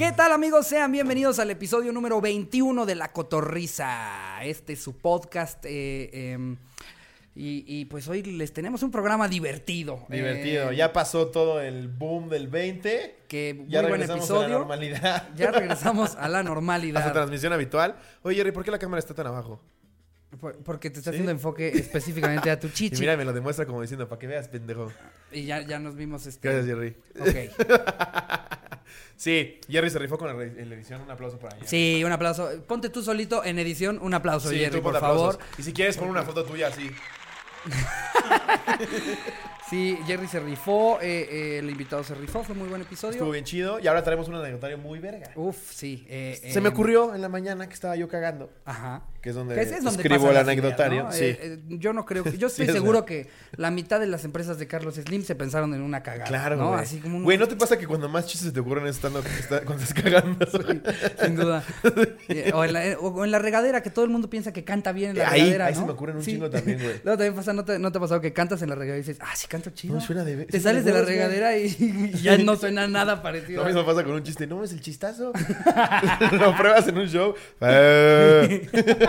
¿Qué tal amigos? Sean bienvenidos al episodio número 21 de La Cotorrisa. Este es su podcast. eh, em, y, y, pues hoy les tenemos un programa divertido. Divertido. Eh, ya pasó todo el boom del 20. Que Ya buen regresamos a la episodio. normalidad. Ya regresamos a la a su normalidad. transmisión habitual. Oye, Jerry, ¿por qué la cámara está tan abajo? Por- Porque te está ¿Sí? haciendo enfoque específicamente a tu Y chichi. mira, me lo demuestra como diciendo, para que veas, pendejo. Y ya, ya nos vimos este. Gracias, Jerry. Ok. Sí, Jerry se rifó con la, edición. Un aplauso para ella. Sí, un aplauso. Ponte tú solito en edición. Un aplauso, Sí, Jerry, tú por favor. Y si quieres, pon una foto tuya así. Sí, Jerry se rifó. eh, eh, el invitado se rifó. Fue muy buen episodio. Estuvo bien chido. Y ahora traemos un anecdotario muy verga. Uf, sí. eh, Se me ocurrió en la mañana que estaba yo cagando. Ajá. Que es donde, Que es donde escribo el ideas, anecdotario. ¿no? Sí. Eh, eh, yo no creo que. Yo estoy es seguro que la mitad de las empresas de Carlos Slim se pensaron en una cagada. Claro, ¿no? güey. Así como un- Güey, ¿no te pasa que cuando más chistes te ocurren es estando, está- cuando estás cagando? Sin duda. Eh, o, en la, o en la regadera, que todo el mundo piensa que canta bien en la Ahí, regadera. ahí ¿no? se me ocurren un chingo también, güey. Luego también pasa, ¿no te, ¿no te ha pasado que cantas en la regadera y dices, ah, sí canto chido? No, suena de- Te sales de la regadera y, y ya no suena nada parecido. Lo mismo pasa con un chiste. ¿No es el chistazo? Lo pruebas en un show.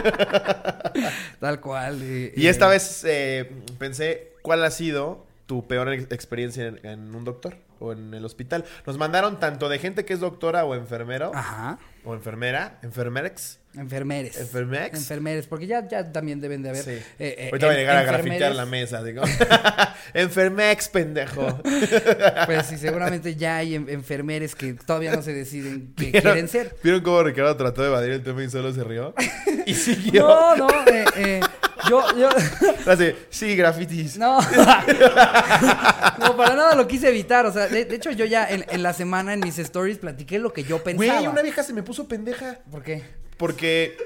Tal cual. y eh, esta vez eh, pensé, ¿cuál ha sido tu peor ex- experiencia en, en un doctor o en el hospital? Nos mandaron tanto de gente que es doctora o enfermero Ajá. o enfermera, enfermerex. Enfermeres. ¿Enfermex? Enfermeres, porque ya, ya también deben de haber. Sí. eh, eh, Ahorita va a llegar a grafitear la mesa. Digo. Enfermex, pendejo. Pues sí, seguramente ya hay en- enfermeres que todavía no se deciden qué ¿Vieron- quieren ser. ¿Vieron cómo Ricardo trató de evadir el tema y solo se rió? Y siguió. No, no, eh, yo, yo, Así, sí, grafitis. no, no, para nada lo quise evitar, o sea, de, de hecho yo ya en, en la semana en mis stories platiqué lo que yo pensaba. Güey, una vieja se me puso pendeja. ¿Por qué? Porque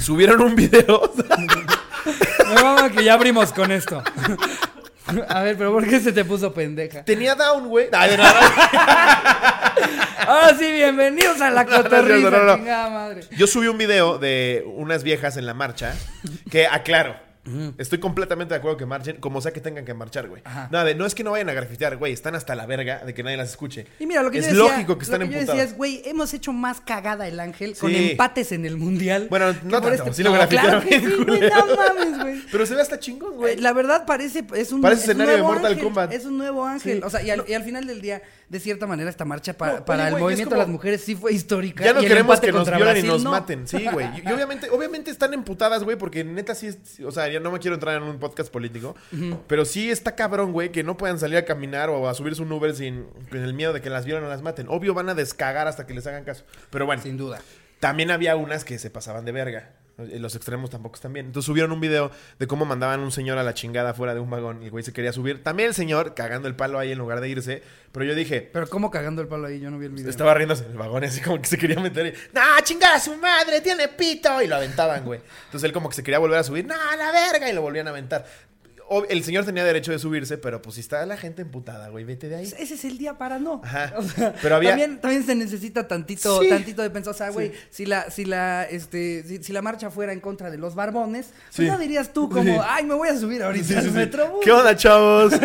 subieron un video. Me mama que ya abrimos con esto. A ver, pero ¿por qué se te puso pendeja? Tenía down, güey. Ahora sí, bienvenidos a la cotorrisa, madre. Yo subí un video de unas viejas en la marcha que aclaro. Estoy completamente de acuerdo que marchen, como sea que tengan que marchar, güey. Ajá. Nada de, no es que no vayan a grafitear, güey. Están hasta la verga de que nadie las escuche. Y mira, lo que es yo decía, lógico que están lo que yo decía es, güey, hemos hecho más cagada el ángel con empates en el mundial. Bueno, no tanto, sí lo claro grafitearon que sí, güey, no mames, güey. Pero se ve hasta chingón, Eh, güey. La verdad parece es un, Parece es un escenario de nuevo Mortal ángel, Kombat. Es un nuevo ángel. Sí. O sea, y al, y al final del día, de cierta manera, esta marcha pa- No, oye, para el movimiento como- de las mujeres sí fue histórica. Ya no queremos que nos violen y nos no. maten. Sí, güey. Y, y obviamente, obviamente están emputadas, güey, porque neta sí es. O sea, ya no me quiero entrar en un podcast político. Pero sí está cabrón, güey, que no puedan salir a caminar o a subirse un Uber sin con el miedo de que las violen o las maten. Obvio van a descagar hasta que les hagan caso. Pero bueno, Sin duda. también había unas que se pasaban de verga. Los extremos tampoco están bien. Entonces subieron un video de cómo mandaban un señor a la chingada fuera de un vagón y el güey se quería subir. También el señor cagando el palo ahí en lugar de irse. Pero yo dije, Pero cómo cagando el palo ahí, yo no vi el video. estaba riéndose en el vagón, así como que se quería meter y... ¡No, chingada su madre! ¡Tiene pito! Y lo aventaban, güey. Entonces él como que se quería volver a subir. ¡No, la verga! Y lo volvían a aventar. El señor tenía derecho de subirse, pero pues si está la gente emputada, güey, vete de ahí. Ese es el día para no. Ajá. O sea, Pero había- también, también se necesita tantito, Sí. tantito de pensar. O sea, güey, si la, si la, este, si, si la marcha fuera en contra de los barbones, pues no dirías tú como, ay, me voy a subir ahorita al metrobús. ¿Qué onda, chavos? ¿Qué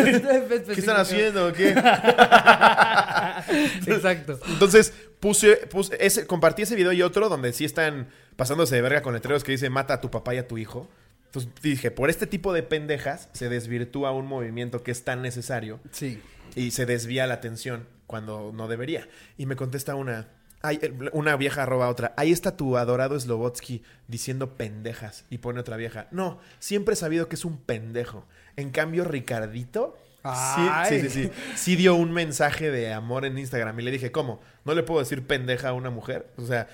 ¿Qué están haciendo? ¿Qué? Exacto. Entonces puse, puse ese, compartí ese video y otro donde sí están pasándose de verga con letreros que dice mata a tu papá y a tu hijo. Entonces dije, por este tipo de pendejas se desvirtúa un movimiento que es tan necesario Sí. y se desvía la atención cuando no debería. Y me contesta una, ay, eh, una vieja arroba a otra, ahí está tu adorado Slobotsky diciendo pendejas. Y pone otra vieja, no, siempre he sabido que es un pendejo. En cambio, Ricardito... Sí, sí, sí, sí. Sí dio un mensaje de amor en Instagram y le dije, ¿cómo? ¿No le puedo decir pendeja a una mujer? O sea,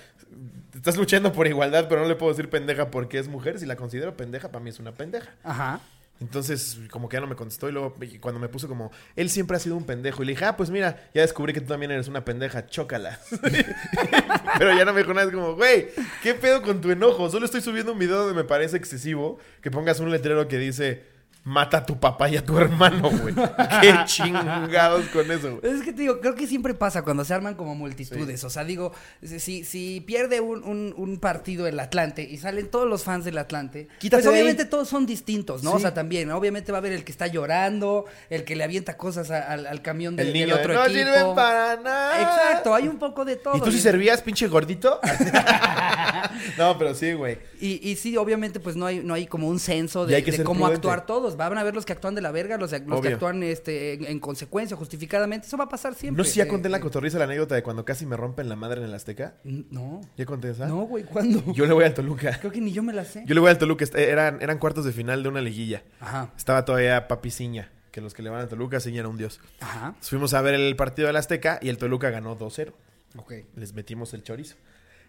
estás luchando por igualdad, pero no le puedo decir pendeja porque es mujer. Si la considero pendeja, para mí es una pendeja. Ajá. Entonces, como que ya no me contestó. Y luego, y cuando me puso como, él siempre ha sido un pendejo. Y le dije, ah, pues mira, ya descubrí que tú también eres una pendeja, chócala. Pero ya no me dijo nada. Es como, güey, ¿qué pedo con tu enojo? Solo estoy subiendo un video donde me parece excesivo que pongas un letrero que dice, mata a tu papá y a tu hermano, güey. Qué chingados con eso, güey. Es que te digo, creo que siempre pasa cuando se arman como multitudes. O sea, digo, si, si pierde un, un- un partido el Atlante y salen todos los fans del Atlante, Quítate pues de ahí. obviamente todos son distintos, ¿no? Sí. O sea, también, obviamente va a haber el que está llorando, el que le avienta cosas a- al, al camión del, El del niño de, otro no equipo. sirven para nada. Exacto, hay un poco de todo. ¿Y tú sí servías, pinche gordito? no, pero sí, güey. Y, y sí, obviamente, pues no hay, no hay como un censo de, hay que de ser cómo prudente. actuar todos. Van a ver los que actúan de la verga, los, los que actúan este, en, en consecuencia, justificadamente. Eso va a pasar siempre. No sé si ya Eh, conté en la eh, cotorriza la anécdota de cuando casi me rompen la madre en el Azteca. No. ¿Ya conté esa? No, güey, ¿cuándo? Yo le voy al Toluca. Creo que ni yo me la sé. Yo le voy al Toluca. Eran, eran cuartos de final de una liguilla. Ajá. Estaba todavía Papi Ciña, que los que le van al Toluca, Ciña era un dios. Ajá. Fuimos a ver el partido del Azteca y el Toluca ganó 2-0. Ok. Les metimos el chorizo.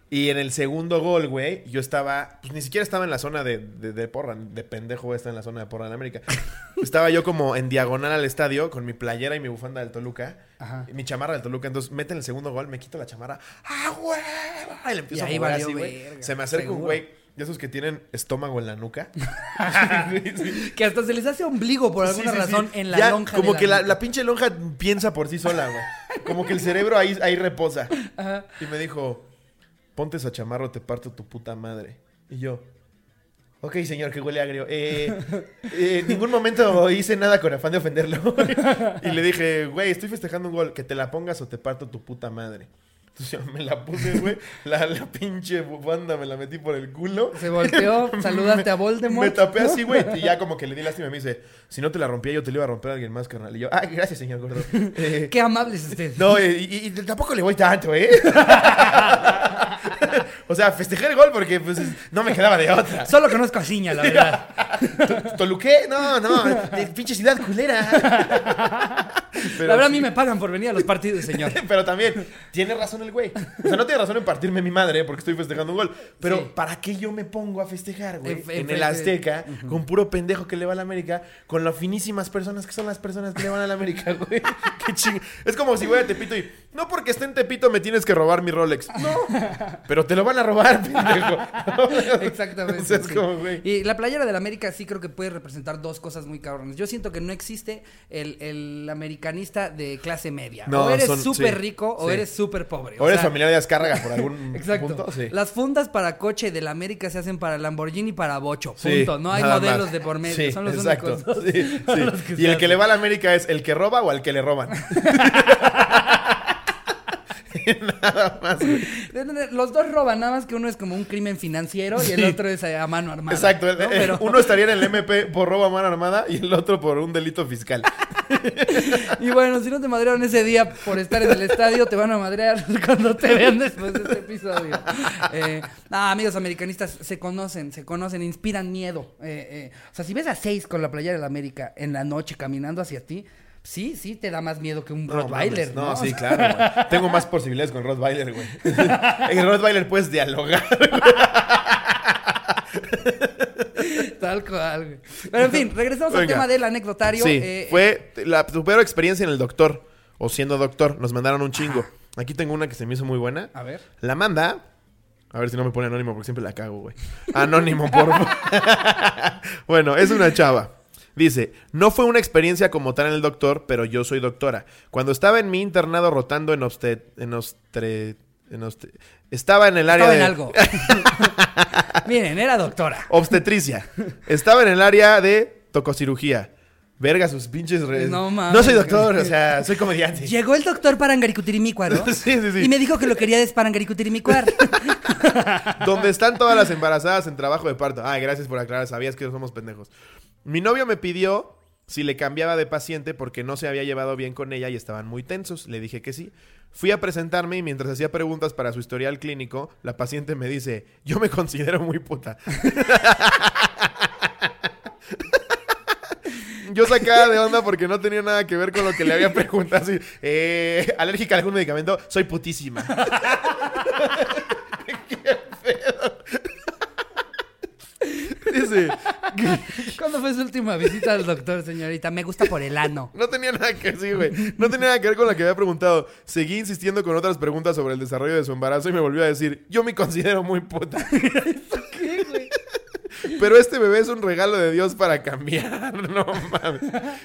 Y en el segundo gol, güey, yo estaba, pues ni siquiera estaba en la zona de, de, de porra, de pendejo está en la zona de porra en América. estaba yo como en diagonal al estadio con mi playera y mi bufanda del Toluca, Ajá. y mi chamarra del Toluca. Entonces meten el segundo gol, me quito la chamarra, ¡ah, güey! Y le empiezo Y a valió así, güey. Se me acerca un güey de esos que tienen estómago en la nuca. Sí. Que hasta se les hace ombligo por alguna Sí, sí, sí. razón en la Ya, lonja. Como de que la, la pinche lonja piensa por sí sola, güey. Como que el cerebro ahí, ahí reposa. Ajá. Y me dijo, ponte esa chamarra o te parto tu puta madre. Y yo, ok, señor, que huele agrio. Eh, eh, en ningún momento hice nada con afán de ofenderlo. y le dije, güey, estoy festejando un gol, que te la pongas o te parto tu puta madre. Entonces yo me la puse, güey. La, la pinche bufanda me la metí por el culo. Se volteó, saludaste a Voldemort. Me tapé así, güey. Y ya como que le di lástima y me dice, si no te la rompía yo te la iba a romper a alguien más, carnal. Y yo, ay, gracias, señor gordo. Eh, Qué amable es usted. no, y, y tampoco le voy tanto, ¿eh? o sea, festejé el gol porque pues no me quedaba de otra. Solo conozco a Ciña, la verdad. ¿To- ¿Toluqué? No, no, de pinche ciudad culera. Pero, la verdad, a mí me pagan por venir a los partidos, señor. Pero también, tiene razón el güey. O sea, no tiene razón en partirme mi madre porque estoy festejando un gol. Pero, Sí. ¿para qué yo me pongo a festejar, güey? En- el Azteca, con puro pendejo que le va a la América, con las finísimas personas que son las personas que le van a la América, güey. Qué ching. Es como si voy a Tepito y, no porque esté en Tepito me tienes que robar mi Rolex. No, pero te lo van a robar, pendejo. Exactamente. O sea, es sí. como, güey. Y la playera del América sí creo que puede representar dos cosas muy cabrones. Yo siento que no existe el, el americanista de clase media. No, o eres súper sí, rico o sí. eres súper pobre. O eres sea, familiar de Azcárraga por algún Exacto. punto. Las fundas para coche del América se hacen para Lamborghini y para Bocho. Punto. No hay modelos más. de por medio. Son los exacto. únicos dos. Sí, Son sí. los que Y el que le va a la América es el que roba o al que le roban. Nada más, güey. Los dos roban, nada más que uno es como un crimen financiero y el Sí. otro es eh, a mano armada. Exacto. ¿no? eh, Pero- Uno estaría en el MP por robo a mano armada y el otro por un delito fiscal. Y bueno, si no te madrearon ese día por estar en el estadio, te van a madrear cuando te vean después de este episodio. Eh, ah, amigos americanistas, se conocen, se conocen, inspiran miedo. Eh, eh, o sea, si ves a seis con la playera del América en la noche caminando hacia ti, sí, sí te da más miedo que un Rottweiler, mames, ¿no? No, sí, claro, güey. Tengo más posibilidades con Rottweiler, güey. En Rottweiler puedes dialogar. Tal cual, güey. Pero en fin, regresamos al tema del anecdotario. Sí, Eh, fue la, tu peor experiencia en el doctor. O siendo doctor. Nos mandaron un chingo. Aquí tengo una que se me hizo muy buena. A ver. La manda. A ver si no me pone anónimo porque siempre la cago, güey. Anónimo, por favor. bueno, es una chava. Dice, no fue una experiencia como tal en el doctor, pero yo soy doctora. Cuando estaba en mi internado rotando en obstet... En ostre- en estaba en el área Estaba en de... algo. Miren, era doctora. Obstetricia. Estaba en el área de tococirugía. Verga, sus pinches... re- No No, mames, soy doctor, o sea, soy comediante. Llegó el doctor Parangaricutirimícuaro Sí, sí, sí. y me dijo que lo quería desparangaricutirimícuar. Donde están todas las embarazadas en trabajo de parto. Ay, gracias por aclarar, sabías que no somos pendejos. Mi novio me pidió si le cambiaba de paciente porque no se había llevado bien con ella y estaban muy tensos. Le dije que sí. Fui a presentarme y mientras hacía preguntas para su historial clínico, la paciente me dice, yo me considero muy puta. Yo sacaba de onda porque no tenía nada que ver con lo que le había preguntado. Así, eh, ¿Alérgica a algún medicamento? Soy putísima. ¿Qué pedo? Dice, ¿Cuándo fue su última visita al doctor, señorita? Me gusta por el ano. no tenía nada que decir, güey. No tenía nada que ver con lo que había preguntado. Seguí insistiendo con otras preguntas sobre el desarrollo de su embarazo y me volvió a decir, yo me considero muy puta. ¿Qué? Pero este bebé es un regalo de Dios para cambiar. No mames.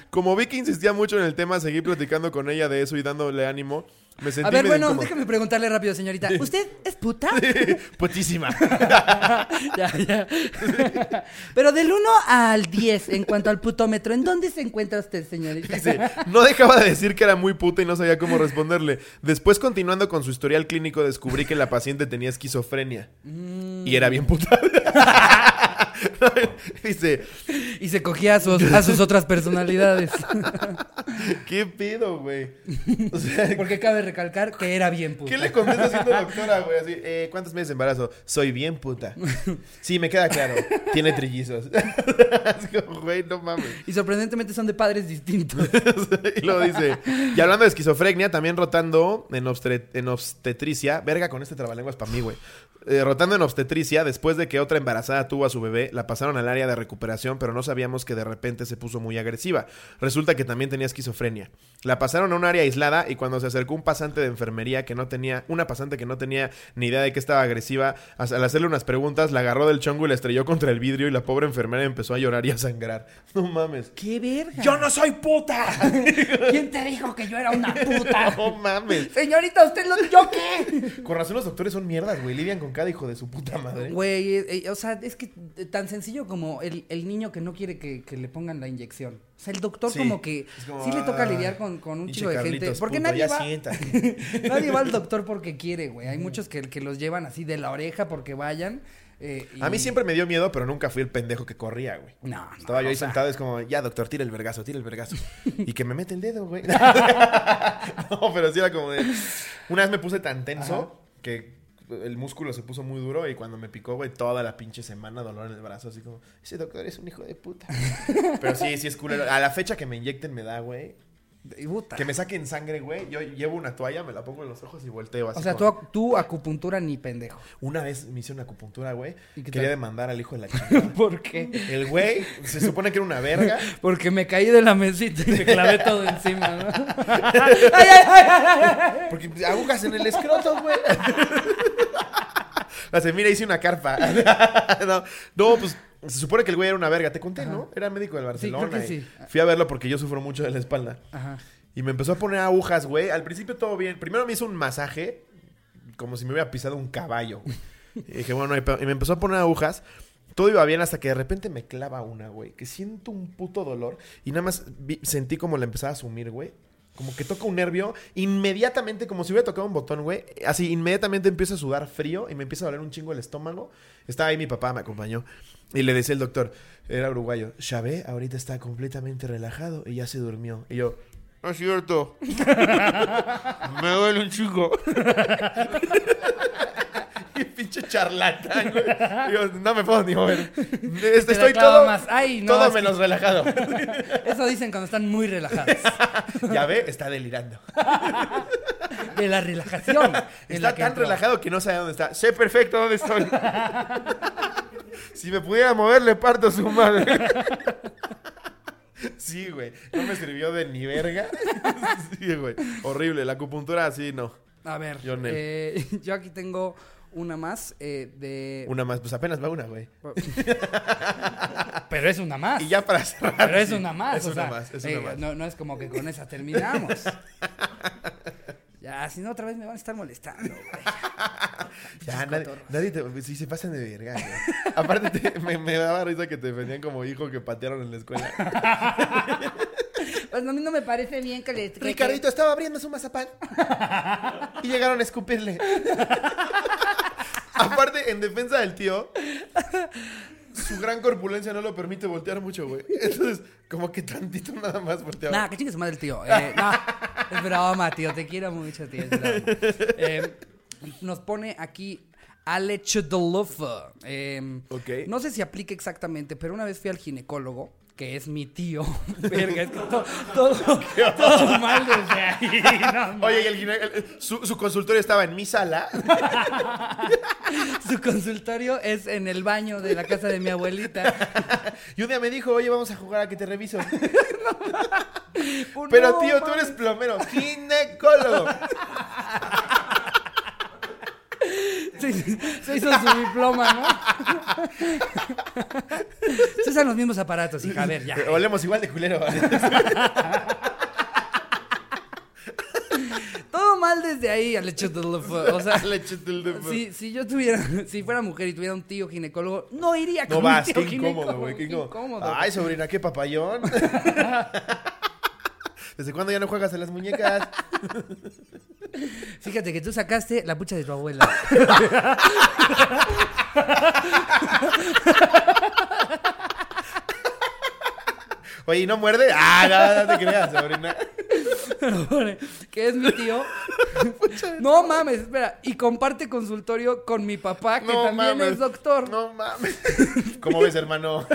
Como vi que insistía mucho en el tema, seguí platicando con ella de eso y dándole ánimo. Me sentí A ver, medio bueno, incómodo. déjame preguntarle rápido, señorita. ¿Usted es puta? Putísima. ya, ya. Pero del 1 al 10, en cuanto al putómetro, ¿en dónde se encuentra usted, señorita? Dice, no dejaba de decir que era muy puta y no sabía cómo responderle. Después, continuando con su historial clínico, descubrí que la paciente tenía esquizofrenia. Y era bien puta. Dice, Y se cogía a sus, a sus otras personalidades. ¿qué pedo, güey? O sea, Porque cabe recalcar que era bien puta. ¿Qué le contesta siendo doctora, güey? Así, eh, ¿cuántos meses de embarazo? Soy bien puta. Sí, me queda claro. Tiene trillizos. Es como, güey, no mames. Y sorprendentemente son de padres distintos. y luego dice, y hablando de esquizofrenia, también rotando en, en obstetricia, verga con este trabalenguas para mí, güey. Eh, rotando en obstetricia, después de que otra embarazada tuvo a su bebé, la pasaron al área de recuperación, pero no sabíamos que de repente se puso muy agresiva. Resulta que también tenía esquizofrenia. La pasaron a un área aislada y cuando se acercó un pasante de enfermería que no tenía, una pasante que no tenía ni idea de que estaba agresiva, al hacerle unas preguntas, la agarró del chongo y la estrelló contra el vidrio y la pobre enfermera empezó a llorar y a sangrar. No mames. ¡Qué verga! ¡Yo no soy puta! ¿Quién te dijo que yo era una puta? No mames. Señorita, ¿usted lo... ¿Yo qué? Con razón los doctores son mierdas, güey. Lidian con cada hijo de su puta madre. Güey, eh, eh, o sea, es que tan sencillo como el, el niño que no quiere que, que le pongan la inyección. O sea, el doctor Sí, como que como, sí le toca lidiar con, con un chico de gente. Porque puto, nadie va, nadie va al doctor porque quiere, güey. Hay muchos que, que los llevan así de la oreja porque vayan. eh, A mí siempre me dio miedo, pero nunca fui el pendejo que corría, güey. No, no, Estaba yo ahí sea, sentado, es como, ya, doctor, tira el vergazo, tira el vergazo. Y que me mete el dedo, güey. no, pero sí era como de. Una vez me puse tan tenso que el músculo se puso muy duro y cuando me picó, güey, toda la pinche semana dolor en el brazo, así como, ese doctor es un hijo de puta. Pero sí, sí es culero. A la fecha que me inyecten me da, güey. y puta. Que me saquen sangre, güey. Yo llevo una toalla, me la pongo en los ojos y volteo así. O sea, como- tú, tú acupuntura ni pendejo. Una vez me hice una acupuntura, güey. ¿Y Quería tal? demandar al hijo de la chingada. ¿Por qué? El güey se supone que era una verga. Porque me caí de la mesita y me clavé todo encima, ¿no? Porque agujas en el escroto, güey. Hace, mira, hice una carpa. no, no, pues se supone que el güey era una verga. Te conté, ¿no? Era médico del Barcelona. creo que y sí. Fui a verlo porque yo sufro mucho de la espalda. Ajá. Y me empezó a poner agujas, güey. Al principio todo bien. Primero me hizo un masaje, como si me hubiera pisado un caballo. güey. Y dije, bueno, y me empezó a poner agujas. Todo iba bien hasta que de repente me clava una, güey. Que siento un puto dolor. Y nada más vi- sentí como la empezaba a sumir, güey. Como que toca un nervio. Inmediatamente, como si hubiera tocado un botón, güey. Así, inmediatamente empiezo a sudar frío y me empieza a doler un chingo el estómago. Estaba ahí mi papá, me acompañó. Y le decía el doctor, era uruguayo, Chávez ahorita está completamente relajado y ya se durmió. Y yo, no es cierto. Me duele un chingo. pinche charlatán, güey. Yo, no me puedo ni mover. Este, Te Estoy todo, más. Ay, no, todo es que- menos relajado. Eso dicen cuando están muy relajados. ya ve, está delirando. De la relajación. Está la tan relajado que no sabe dónde está. Sé perfecto dónde estoy. si me pudiera mover, le parto a su madre. sí, güey. No me sirvió de ni verga. sí, güey. Horrible. La acupuntura así, no. A ver, Yo, eh, yo aquí tengo una más eh, de... Una más. Pues apenas va una, güey. Pero es una más. Y ya para cerrar. Pero es sí, una más. Es o una sea, más. Es eh, una más. No, no es como que con esa terminamos. ya, si no, otra vez me van a estar molestando, güey. Ya, nadie, nadie te. Sí, se pasan de verga, güey. Aparte, te- me, me daba risa que te defendían como hijo que patearon en la escuela. Pues a mí no me parece bien que le... que- Ricardito estaba abriendo su mazapán. y llegaron a escupirle. Aparte, en defensa del tío, su gran corpulencia no lo permite voltear mucho, güey. Entonces, como que tantito nada más volteaba. Nah, que chingue su madre el tío. Eh, no, es broma, tío. Te quiero mucho, tío. Es broma. Eh, nos pone aquí Alecho de Lufa. Eh, Ok. No sé si aplica exactamente, pero una vez fui al ginecólogo, que es mi tío. Verga, es que to- todo, todo mal desde ahí. no. Oye, y el el- su, su consultorio estaba en mi sala. Su consultorio es en el baño de la casa de mi abuelita. Y un día me dijo, oye, vamos a jugar a que te reviso. Pero no, tío, tú eres plomero, ginecólogo. Se hizo su diploma, ¿no? Se usan los mismos aparatos, hija. A ver, ya. Olemos igual de culero. Todo mal desde ahí, O sea, si, si yo tuviera, si fuera mujer y tuviera un tío ginecólogo, no iría con No un vas, tío qué incómodo, güey. Qué qué incómodo. Ay, sobrina, qué papayón. ¿Desde cuándo ya no juegas a las muñecas? Fíjate que tú sacaste la pucha de tu abuela. Oye, ¿y no muerde? Ah, no, no te creas, sobrina. que es mi tío. no mames, espera. Y comparte consultorio con mi papá, que No también mames. es doctor. No mames. ¿Cómo ves, hermano?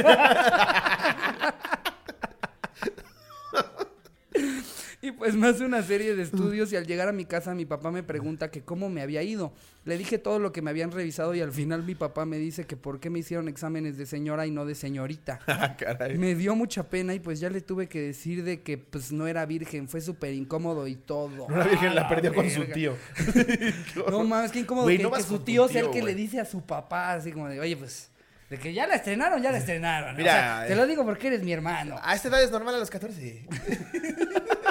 Y pues me hace una serie de estudios y al llegar a mi casa mi papá me pregunta que cómo me había ido. Le dije todo lo que me habían revisado y al final mi papá me dice que por qué me hicieron exámenes de señora y no de señorita. Ah, caray. Me dio mucha pena y pues ya le tuve que decir de que pues no era virgen, fue súper incómodo y todo. Una virgen la Ah, perdió con su tío. No mames, qué incómodo Güey, que, no su tío sea el que le dice a su papá así como de, oye pues, de que ya la estrenaron, ya la estrenaron. ¿no? Mira, O sea, te eh. lo digo porque eres mi hermano. A esta edad es normal a los 14.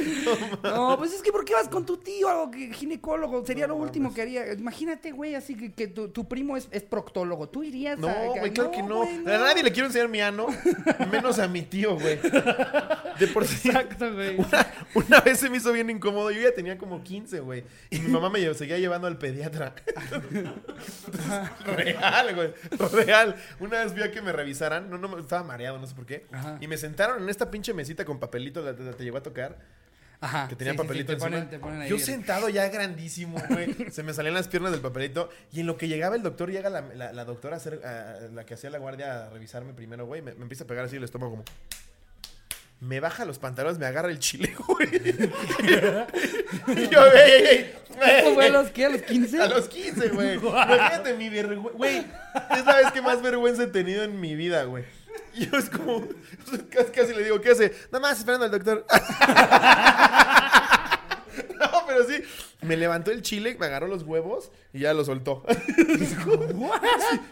No, pues es que ¿por qué vas con tu tío algo que ginecólogo? Sería No lo último mames. que haría. Imagínate, güey, así que, que tu, tu primo es, es proctólogo. ¿Tú irías a...? No, güey, claro que no. güey, A nadie le quiero enseñar mi ano, menos a mi tío, güey. De por sí. Exacto, güey. Una, una vez se me hizo bien incómodo. Yo ya tenía como 15, güey. Y mi mamá me seguía llevando al pediatra. Real, güey. Real. Una vez vi a que me revisaran. No, no, me- estaba mareado, no sé por qué. Ajá. Y me sentaron en esta pinche mesita con papelito. La, la- te llegó a tocar. Ajá. Que tenía sí, sí, sí, papelito te encima. ponen- te ponen ahí Yo sentado ya grandísimo, güey. se me salían las piernas del papelito. Y en lo que llegaba el doctor, llega la, la- la doctora a hacer, a- la que hacía la guardia a revisarme primero, güey. Me, me empieza a pegar así el estómago como. Me baja los pantalones, me agarra el chile, güey. y yo, ey, ey, ey. ¿Esto fue a los qué? ¿A los 15? A los 15, güey. Imagínate mi vergüenza. Güey, es la vez que más vergüenza he tenido en mi vida, güey. Y yo es como. Casi, casi le digo, ¿qué hace? Nada más esperando al doctor. no, pero sí. Me levantó el chile, me agarró los huevos y ya lo soltó. Sí,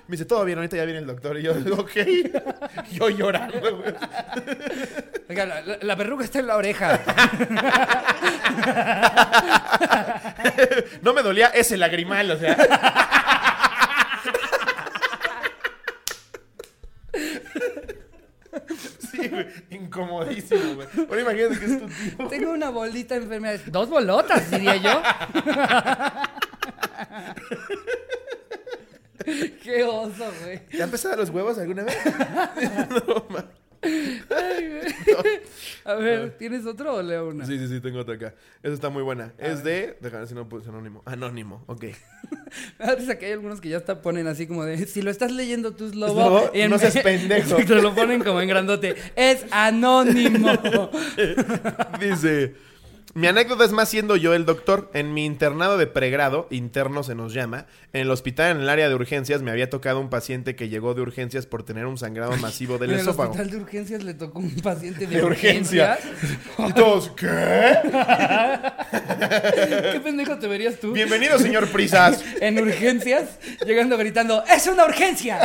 me dice, todo bien, ahorita ya viene el doctor. Y yo, ok. Yo llorando, güey. Oiga, la, la- la verruga está en la oreja. No me dolía ese lagrimal, o sea. Sí, güey. Incomodísimo, güey. Ahora imagínate que es tu tío. Tengo una bolita de enfermedad. Dos bolotas, diría yo. Qué oso, güey. ¿Ya empezaste a dar los huevos alguna vez? no, ma. A ver, ¿tienes otro o leo una? Sí, sí, sí, tengo otra acá. Esa está muy buena. es de. Déjame ver si no puse anónimo. Anónimo, ok. Da risa que hay algunos que ya hasta ponen así como de si lo estás leyendo tú es lobo. en- no seas pendejo. Exacto, lo ponen como en grandote. Es anónimo. Dice. Mi anécdota es más siendo yo el doctor. En mi internado de pregrado, interno se nos llama, en el hospital en el área de urgencias me había tocado un paciente que llegó de urgencias por tener un sangrado masivo del en el esófago. hospital de urgencias le tocó un paciente de, De urgencia. urgencias. Y todos, ¿qué? ¿Qué pendejo te verías tú? Bienvenido, señor Prisas. En urgencias, llegando gritando, ¡es una urgencia!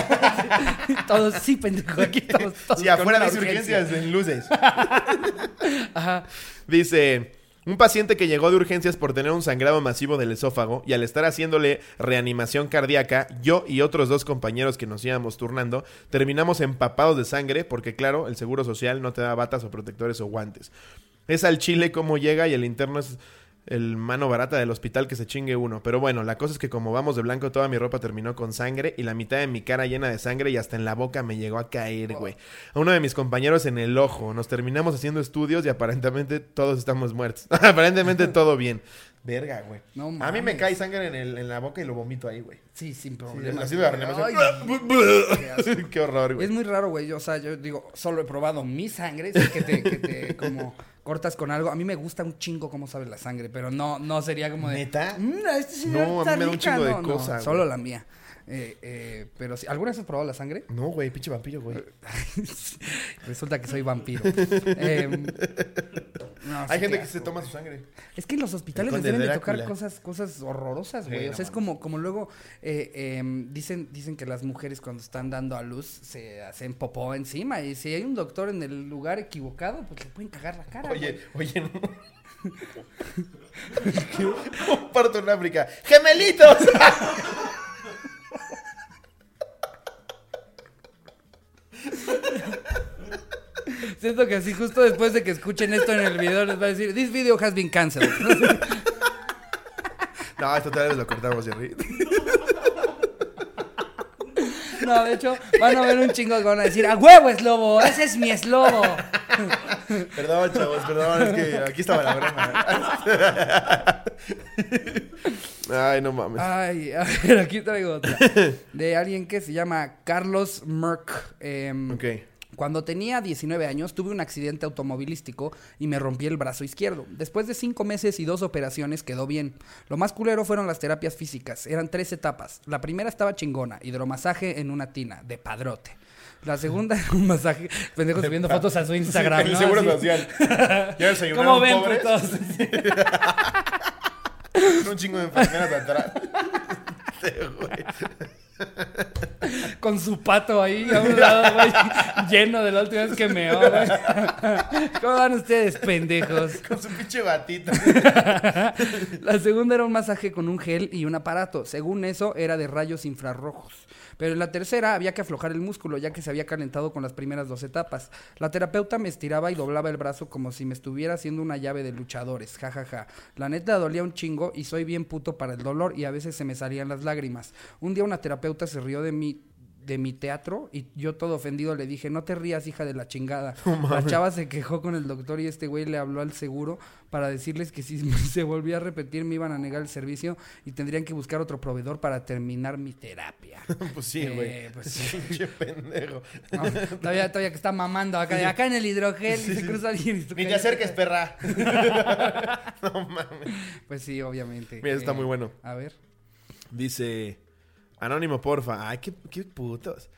todos, sí, pendejo, aquí todos, todos Si afuera una dice urgencias en luces. Ajá. Dice, un paciente que llegó de urgencias por tener un sangrado masivo del esófago y al estar haciéndole reanimación cardíaca, yo y otros dos compañeros que nos íbamos turnando, terminamos empapados de sangre porque claro, el seguro social no te da batas o protectores o guantes. Es al chile cómo llega y el interno es el mano barata del hospital que se chingue uno. Pero bueno, la cosa es que como vamos de blanco, toda mi ropa terminó con sangre y la mitad de mi cara llena de sangre y hasta en la boca me llegó a caer, güey. A uno de mis compañeros en el ojo. Nos terminamos haciendo estudios y aparentemente todos estamos muertos. aparentemente todo bien. Verga, güey. No a mí me cae sangre en, el- en la boca y lo vomito ahí, güey. Sí, sin Sí, problema. así de. Ay, Qué horror, güey. Es muy raro, güey. Yo, O sea, yo digo, solo he probado mi sangre. Que te, que te como cortas con algo. A mí me gusta un chingo cómo sabe la sangre, pero no, no sería como de. ¿Neta? "Mm, este sí No, a mí me da un rica". chingo de No, no, cosa, güey. Solo la mía. Eh, eh, pero sí, ¿alguna vez has probado la sangre? No, güey, pinche vampiro, güey. Resulta que soy vampiro. Em, no, Hay gente que se toma su sangre. Es que en los hospitales les deben de tocar cosas, cosas horrorosas, güey. Sí, o no sea, es como, como luego eh, em, dicen, dicen que las mujeres cuando están dando a luz se hacen popó encima. Y si hay un doctor en el lugar equivocado, pues le pueden cagar la cara. Oye, güey. oye, no. Un parto en África. ¡Gemelitos! Siento que así justo después de que escuchen esto en el video les va a decir, this video has been canceled. No, esto tal vez lo cortamos, Jerry. No, de hecho, van a ver un chingo que van a decir, a huevo es lobo, ese es mi eslobo. Perdón, chavos, perdón, es que aquí estaba la broma. Ay, no mames. Ay, a ver, aquí traigo otra. De alguien que se llama Carlos Merck. em, Ok. Cuando tenía 19 años tuve un accidente automovilístico y me rompí el brazo izquierdo. Después de 5 meses y dos operaciones quedó bien. Lo más culero fueron las terapias físicas. Eran tres etapas. La primera estaba chingona, hidromasaje en una tina, de padrote. La segunda era un masaje, pendejo subiendo fotos a su Instagram. ¿no? seguro social. Ya desayunaron ¿Cómo ven, pobres. Un chingo de enfermeras atrás. Sí, güey. Con su pato ahí a un lado, güey, lleno de la última vez que me güey. ¿Cómo van ustedes, pendejos? Con su pinche batita. La segunda era un masaje con un gel y un aparato. Según eso, era de rayos infrarrojos. Pero en la tercera había que aflojar el músculo, ya que se había calentado con las primeras dos etapas. La terapeuta me estiraba y doblaba el brazo como si me estuviera haciendo una llave de luchadores. Ja, ja, ja. La neta dolía un chingo y soy bien puto para el dolor y a veces se me salían las lágrimas. Un día una terapeuta se rió de mí de mi teatro y yo todo ofendido le dije, no te rías, hija de la chingada. la chava se quejó con el doctor y este güey le habló al seguro para decirles que si se volvía a repetir me iban a negar el servicio y tendrían que buscar otro proveedor para terminar mi terapia. Pues sí, Eh, güey. pues sí. Pendejo. No, todavía, todavía que está mamando acá, en el hidrogel y se cruza alguien Ni te acerques, perra. no mames. Pues sí, obviamente. Mira, está muy bueno. A ver. Dice, anónimo, porfa. Ay, qué, qué putos.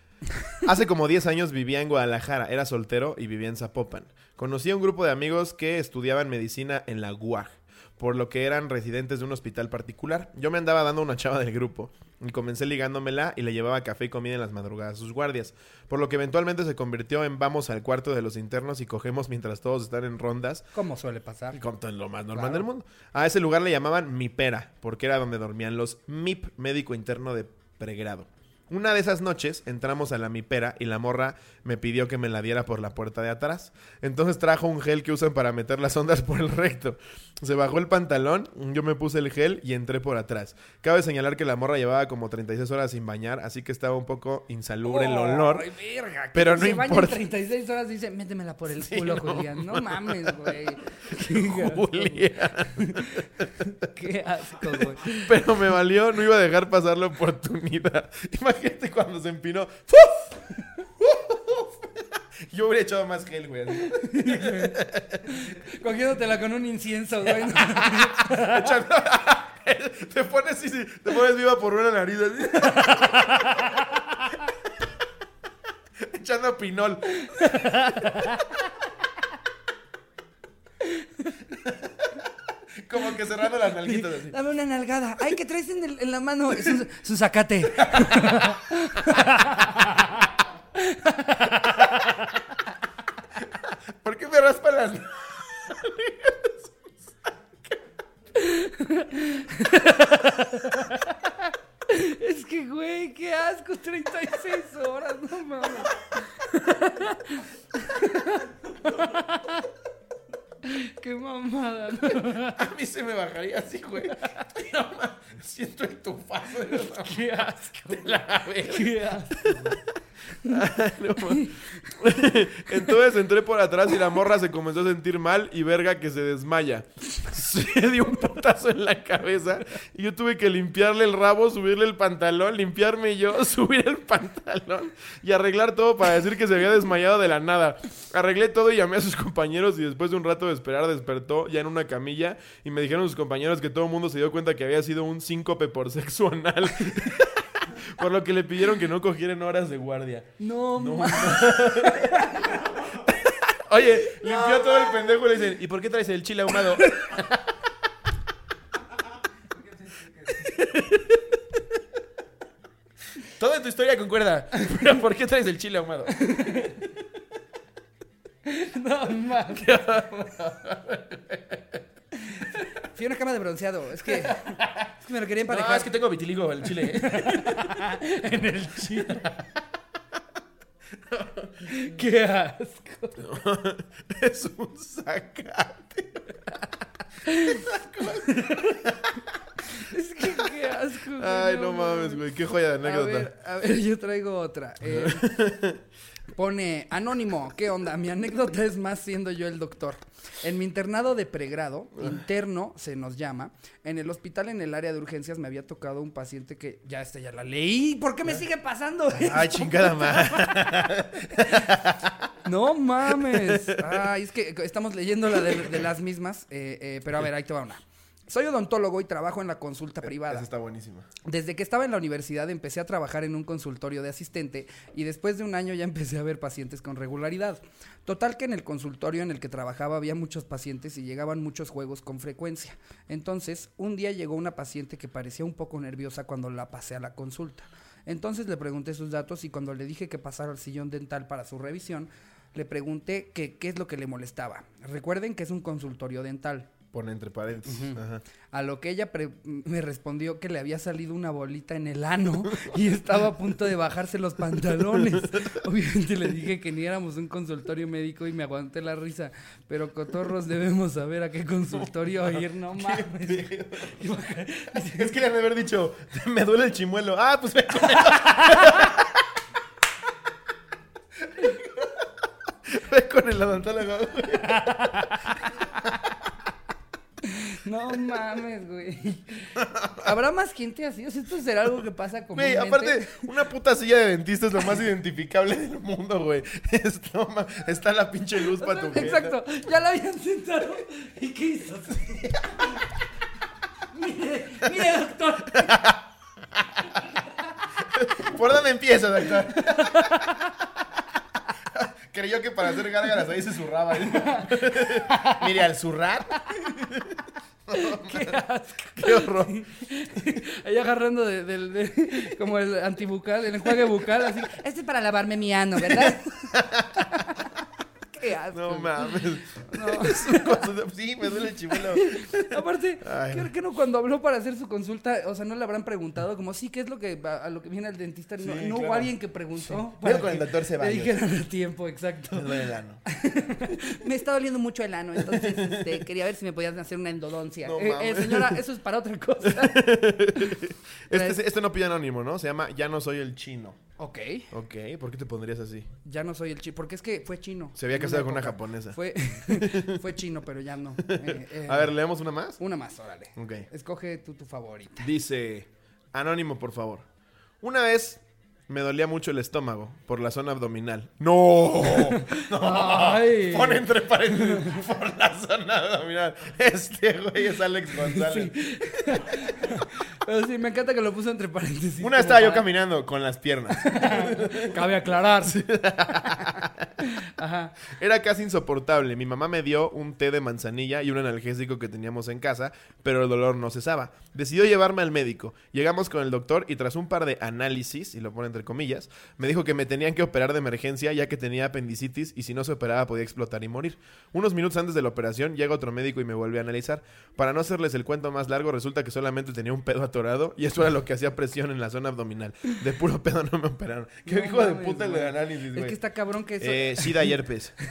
Hace como 10 años vivía en Guadalajara, era soltero y vivía en Zapopan. Conocí a un grupo de amigos que estudiaban medicina en la UAG, por lo que eran residentes de un hospital particular. Yo me andaba dando una chava del grupo y comencé ligándomela y le llevaba café y comida en las madrugadas a sus guardias, por lo que eventualmente se convirtió en vamos al cuarto de los internos y cogemos mientras todos están en rondas Como suele pasar. como lo más normal Claro. del mundo. A ese lugar le llamaban Mipera, porque era donde dormían los MIP, médico interno de pregrado. Una de esas noches entramos a la Mipera y la morra me pidió que me la diera por la puerta de atrás. Entonces trajo un gel que usan para meter las ondas por el recto. Se bajó el pantalón, yo me puse el gel y entré por atrás. Cabe señalar que la morra llevaba como 36 horas sin bañar, así que estaba un poco insalubre el olor. Ay, verga, pero no importa. 36 horas dice, métemela por el Sí, culo, no Julián. No mames, güey. Qué asco, güey. Pero me valió, no iba a dejar pasar la oportunidad. Imagínate cuando se empinó. ¡Fuf! Yo hubiera echado más gel, güey. Cogiéndotela con un incienso, güey. Te pones sí, sí, te pones viva por una nariz. Echando pinol. Como que cerrando las nalguitas así. Dame una nalgada. Ay, que traes en, el- en la mano su, su zacate. ¿Por qué me raspa las Es que, güey, qué asco. 36 horas, no mames. Qué mamada. A mí se me bajaría así, güey. siento el tufazo de la, Qué asco. de la verga. Qué asco. No, ma. Entonces entré por atrás y la morra se comenzó a sentir mal y verga que se desmaya. Se dio un putazo en la cabeza y yo tuve que limpiarle el rabo, subirle el pantalón, limpiarme yo, subir el pantalón y arreglar todo para decir que se había desmayado de la nada. Arreglé todo y llamé a sus compañeros y después de un rato de esperar despertó ya en una camilla y me dijeron sus compañeros que todo el mundo se dio cuenta que había sido un síncope por sexo anal. Por lo que le pidieron que no cogiera en horas de guardia. No, No, ma- Oye, limpió todo el pendejo y le dicen, ¿y por qué traes el chile ahumado? Todo en tu historia concuerda. Pero ¿por qué traes el chile ahumado? no, ma- Fui a una cama de bronceado. Es que, que me lo quería No, emparejar es que tengo vitiligo el chile. en el chile. Qué asco. es un sacate. Es que qué asco. Ay, no mames, güey. Qué joya de A anécdota. ver, a ver, yo traigo otra. Eh, pone, anónimo, ¿qué onda? Mi anécdota es más siendo yo el doctor. En mi internado de pregrado, interno se nos llama, en el hospital en el área de urgencias me había tocado un paciente que, ya esta ya la leí, ¿por qué me sigue pasando? Ay, chingada madre. No mames. Ay, es que estamos leyendo la de, de las mismas, eh, eh, pero a ver, ahí te va una. Soy odontólogo y trabajo en la consulta privada. Esa está buenísima. Desde que estaba en la universidad empecé a trabajar en un consultorio de asistente y después de un año ya empecé a ver pacientes con regularidad. Total que en el consultorio en el que trabajaba había muchos pacientes y llegaban muchos juegos con frecuencia. Entonces, un día llegó una paciente que parecía un poco nerviosa cuando la pasé a la consulta. Entonces le pregunté sus datos y cuando le dije que pasara al sillón dental para su revisión, le pregunté que qué es lo que le molestaba. Recuerden que es un consultorio dental. Pone entre paréntesis. Ajá. A lo que ella me respondió que le había salido una bolita en el ano y estaba a punto de bajarse los pantalones. Obviamente le dije que ni éramos un consultorio médico y me aguanté la risa. Pero cotorros debemos saber a qué consultorio ir, no mames. Es que le han de haber dicho, me duele el chimuelo. Ah, pues ve con el, ve con el odontólogo. No mames, güey. ¿Habrá más gente así? O sea, esto será algo que pasa Güey, comúnmente. aparte, una puta silla de dentista es lo más identificable del mundo, güey. Es- no ma- está la pinche luz para tu. Exacto, ya la habían sentado. ¿Y qué hizo? mire, mire, doctor. ¿Por dónde empieza, doctor? Creyó que para hacer gárgaras ahí se zurraba. Mire, al zurrar. Qué asco. Qué horror. Ahí agarrando de, del- de- como el antibucal, el enjuague bucal, así. Este es para lavarme mi ano, ¿verdad? Qué asco. No mames. No. Es un consulta- Sí, me duele el chimuelo. Aparte, creo que no cuando habló para hacer su consulta, o sea, no le habrán preguntado como, sí, ¿qué es lo que va- a lo que viene el dentista? No, Sí, no hubo alguien que preguntó. Pero con el doctor Le Ceballos. dijeran a tiempo, exacto. Me duele el ano. Me está doliendo mucho el ano, entonces este, quería ver si me podías hacer una endodoncia. No Eh, eh, señora, eso es para otra cosa. Este, este no pide anónimo, ¿no? Se llama Ya no soy el chino. Ok. Ok, ¿por qué te pondrías así? Ya no soy el chino, porque es que fue chino. Se había casado con una japonesa. Fue, fue chino, pero ya no. Eh, eh, A ver, ¿leemos una más? Una más, órale. Ok. Escoge tú tu favorita. Dice, anónimo, por favor. Una vez me dolía mucho el estómago por la zona abdominal. ¡No! Ay. Pon entre paréntesis por la zona abdominal. Este güey es Alex González. Pero sí, me encanta que lo puso entre paréntesis. Una estaba yo para- caminando con las piernas. Cabe aclarar. Ajá. Era casi insoportable. Mi mamá me dio un té de manzanilla y un analgésico que teníamos en casa, pero el dolor no cesaba. Decidió llevarme al médico. Llegamos con el doctor y tras un par de análisis, y lo pone entre comillas, me dijo que me tenían que operar de emergencia ya que tenía apendicitis y si no se operaba podía explotar y morir. Unos minutos antes de la operación llega otro médico y me vuelve a analizar. Para no hacerles el cuento más largo, resulta que solamente tenía un pedo atorado y eso era lo que hacía presión en la zona abdominal. De puro pedo no me operaron. Qué No hijo de puta el de güey. análisis, Es güey. que está cabrón que eso. Eh, sida y herpes.